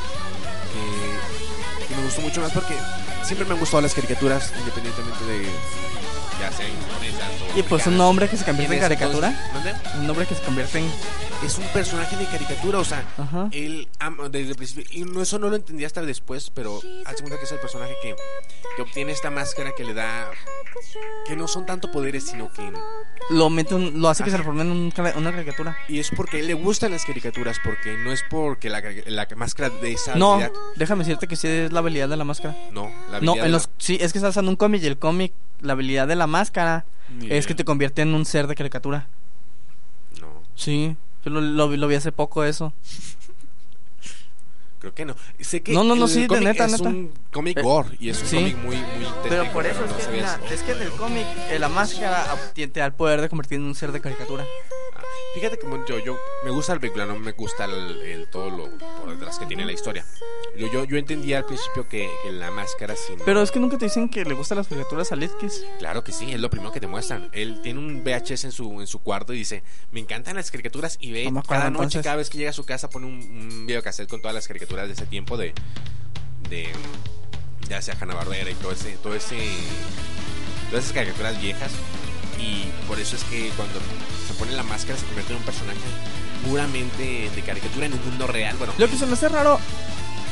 gustó mucho más porque siempre me han gustado las caricaturas independientemente de ya Y pues un hombre que se convierte en en caricatura. entonces-. Un hombre que se convierte en. es un personaje de caricatura o sea Ajá. él ama- desde el principio y no, eso no lo entendí hasta después pero al segundo que es el personaje que, que obtiene esta máscara que le da que no son tanto poderes sino que Lo mete un- lo hace que se transforme en un una caricatura. y es porque a él le gustan las caricaturas porque no es porque la, la máscara de esa No, habilidad déjame decirte que sí es la habilidad de la máscara. no la No, habilidad en de los la- sí, es que estás en un cómic y el cómic, la habilidad de la máscara es que te convierte en un ser de caricatura. no Sí, yo lo, lo vi- lo vi hace poco eso. Creo que no. Sé que No, no, no, el sí, de neta, es neta. un cómic Eh, gore y es un sí. cómic muy, muy Pero por eso es que, mira, es que en el cómic eh, la máscara te da el poder de convertir en un ser de caricatura. Ah, Fíjate que yo, yo me gusta la película, no me gusta el, el- todo lo por detrás que tiene la historia. Yo, yo, yo entendía al principio que, que la máscara sin... Pero es que nunca te dicen que le gustan las caricaturas a Litkis. Claro que sí, es lo primero que te muestran. Él tiene un VHS en su, en su cuarto y dice, me encantan las caricaturas y ve No cada noche, entonces. cada vez que llega a su casa pone un, un videocassette con todas las caricaturas de ese tiempo de... de ya sea Hanna Barbera y todo ese, todo ese... Todas esas caricaturas viejas. Y por eso es que cuando se pone la máscara se convierte en un personaje puramente de caricatura en un mundo real. Bueno, Lo que se me hace raro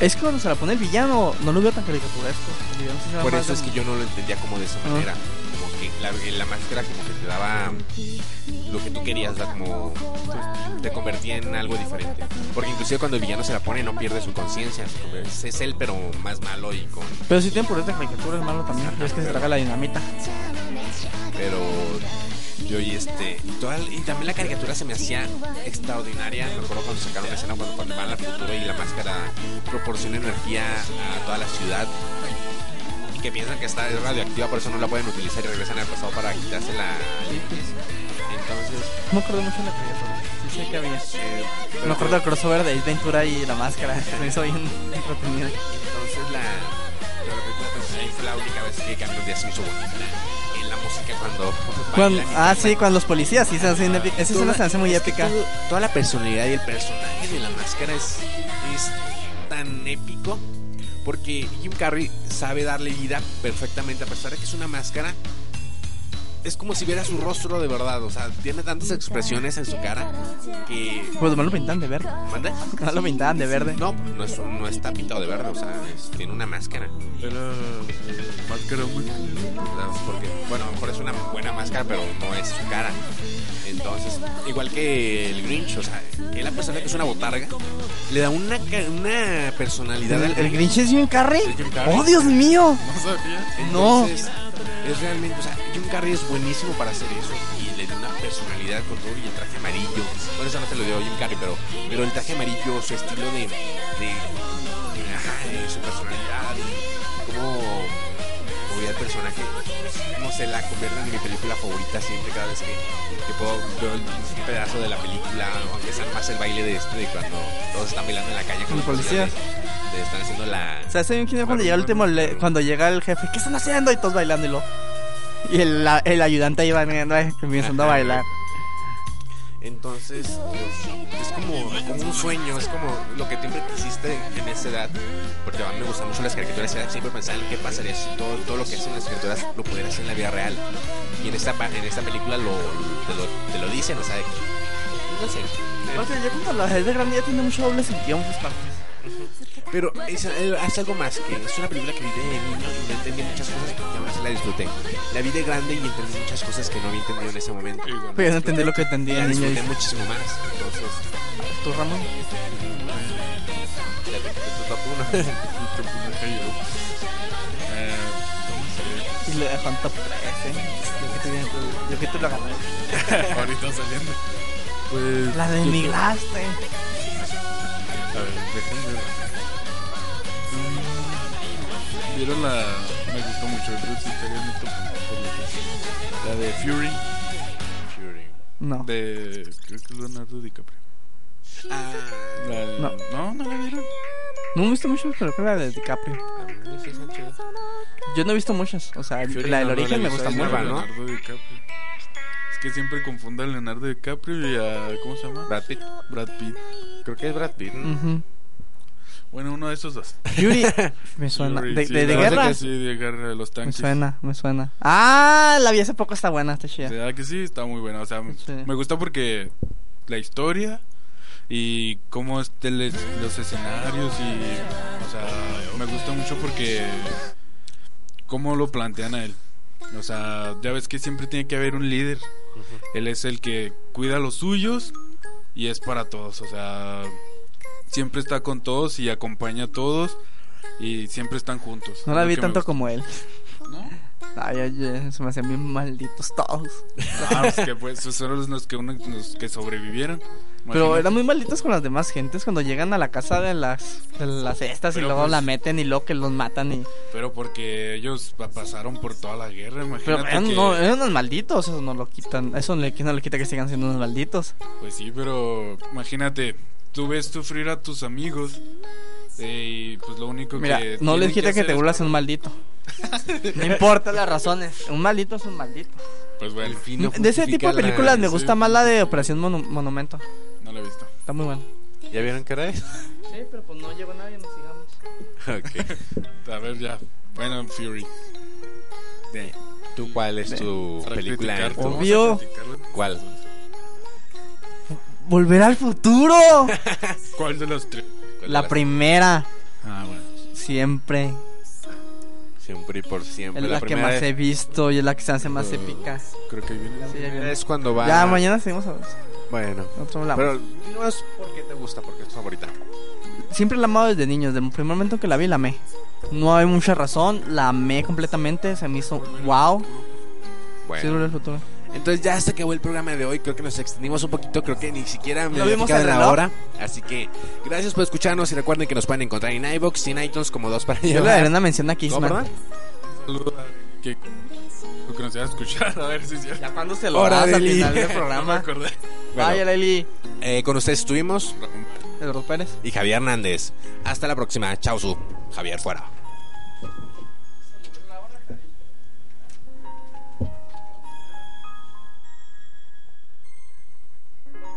es que cuando se la pone el villano, no lo veo tan caricaturesco. Por eso es que yo no lo entendía como de esa Ah. manera. Como que la, la máscara como que te daba lo que tú querías, como pues, te convertía en algo diferente. Porque inclusive cuando el villano se la pone no pierde su conciencia. Es él pero más malo y con... Pero si tiene poder de caricatura, es malo también. Y es que se traga la dinamita. Pero yo y este... Y, toda- y también la caricatura se me hacía extraordinaria. Me acuerdo cuando sacaron la escena cuando, cuando van al futuro y la máscara proporciona energía a toda la ciudad. Y que piensan que está es radioactiva, por eso no la pueden utilizar y regresan al pasado para quitarse la Entonces, No me acuerdo mucho de la caricatura. Sí sé que había. eh, Me acuerdo del crossover de Ventura y la máscara. Me hizo bien entretenido. Entonces la, yo la película pues, fue la única vez que Cameron Díaz me hizo bonita. Cuando... Ah, sí, cuando los policías sí se hacen épica. Esa escena Toda- se hace muy es épica. todo- toda la personalidad y el personaje de la máscara es, es tan épico porque Jim Carrey sabe darle vida perfectamente a pesar de que es una máscara. Es como si viera su rostro de verdad, o sea, tiene tantas expresiones en su cara que... Pues no lo pintaban de verde. ¿Manda? No lo pintaban de verde. No, no, es- no está pintado de verde, o sea, es- tiene una máscara. Era máscara muy. Porque, bueno, a lo mejor es una buena máscara, pero no es su cara. Entonces, igual que el Grinch, o sea, él a pesar de que es una botarga, le da una, ca- una personalidad ¿El, al el Grinch es Jim Carrey? Es Jim Carrey. ¡Oh, Dios mío! No sabía. No. Es realmente, o sea, Jim Carrey es buenísimo para hacer eso y le da una personalidad con todo y el traje amarillo. Bueno, eso no te lo dio Jim Carrey, pero, pero el traje amarillo, su estilo de, de, de- de su personalidad cómo el personaje, cómo se la convierte en mi película favorita siempre cada vez que, que puedo el- un pedazo de la película, aunque sea más el baile de este de cuando todos están bailando en la calle con Los policías. De- están haciendo la O sea, ¿saben quién es cuando llega el último, le- cuando llega el jefe? ¿Qué están haciendo? Y todos bailando y lo... Y el, la- el ayudante ahí va eh, comenzando a Ajá. bailar. Entonces, es como, como un sueño, es como lo que siempre quisiste en esa edad. Porque a mí me gustan mucho las caricaturas, siempre pensaba en qué pasaría si todo, todo lo que hacen las caricaturas lo pudiera hacer en la vida real. Y en esta, en esta película lo, te, lo, te lo dicen, o sea, no sé. O sea, ya cuando la es de grande ya tiene mucho doble sentido en muchas partes. Pero es, eh, es algo más que es una película que vi de niño y no entendí muchas cosas que así la disfruté. La vi de grande y entendí muchas cosas que no había entendido en ese momento. Pero entendí lo que entendí La el niño. disfruté muchísimo más. Entonces, ¿Tú, Ramón? ya te quité tu top y yo. Eh, no Y le dejó en top 3, ¿eh? Yo que tú, lo ganaste. ahorita saliendo. Pues. La denigraste. A ver, déjenme Vieron la. Me gustó mucho, creo lo que- La de Fury, No. de. Creo que es Leonardo DiCaprio. Ah, La- No. no, no la vieron. No he visto muchas películas de DiCaprio. a mí sí son chidas. Yo no he visto muchas. O sea, Fury la del no, la origen me gusta mucho. Leonardo DiCaprio. Es que siempre confundo a Leonardo DiCaprio y a. ¿Cómo se llama? Brad Pitt. Brad Pitt. Creo que es Brad Pitt. ¿no? Ujú. Bueno, uno de esos dos. Fury. Me suena. ¿De, sí, de, de guerra? Sí, de guerra de los Me tanques. suena, me suena. Ah, la vi hace poco, está buena, está chida. ¿Verdad que sí? Está muy buena. O sea, Sí. me gusta porque la historia y cómo es de les- los escenarios y... O sea, me gusta mucho porque... Cómo lo plantean a él. O sea, ya ves que siempre tiene que haber un líder. Él es el que cuida a los suyos y es para todos. O sea, siempre está con todos y acompaña a todos y siempre están juntos. No la vi tanto como él. ¿No? Ay, ay, ay, se me hacían bien malditos todos. Ah, pues que pues esos son los que, uno- los que sobrevivieron. Pero eran muy malditos con las demás gentes cuando llegan a la casa de las, de las estas y Pero, luego pues- la meten y luego que los matan y... Pero porque ellos pa- pasaron por toda la guerra, imagínate Pero eran, que... no, eran unos malditos, eso no lo quitan. Eso no le, no le quita que sigan siendo unos malditos. Pues sí, pero imagínate, tú ves sufrir a tus amigos eh, y pues lo único Mira, que... no les quita que te es- vuelvas un maldito. No importa las razones. Un maldito es un maldito. Pues bueno, El fin no de ese tipo de la- películas me sí. gusta más la de Operación Monu- Monumento. no lo he visto. Está muy buena. ¿Ya vieron qué es? Sí, pero pues no llegó nadie, nos sigamos. ok. A ver ya. Bueno, Fury. De- ¿Tú cuál es tu película? Obvio. ¿Cuál? Volver al futuro. ¿Cuál de los tres? la primera. Ah, bueno. Siempre. Siempre y por siempre. Es la, que más es- he visto y es la que se hace más épica. Creo que viene. Sí, viene. es cuando va. Ya, mañana seguimos a ver. Bueno. Pero no es porque te gusta, porque es tu favorita. Siempre la amado desde niño. Desde el primer momento que la vi, la amé. No hay mucha razón. La amé completamente. Se me hizo wow. Sí, Bueno. Volver al futuro. Entonces ya se acabó el programa de hoy. Creo que nos extendimos un poquito. Creo que ni siquiera me ¿Lo había vimos el la hora. Así que gracias por escucharnos y recuerden que nos pueden encontrar en iBox y en iTunes como dos para Yo le llevar. daré una mención a a que, que nos iba a escuchar, a ver si es cierto. Ya cuando se lo Hora das de al final del No me programa. acordé. Bueno, Vaya, Leli. eh, con ustedes estuvimos Eduardo Pérez. y Javier Hernández. Hasta la próxima. Chao, su. Javier fuera.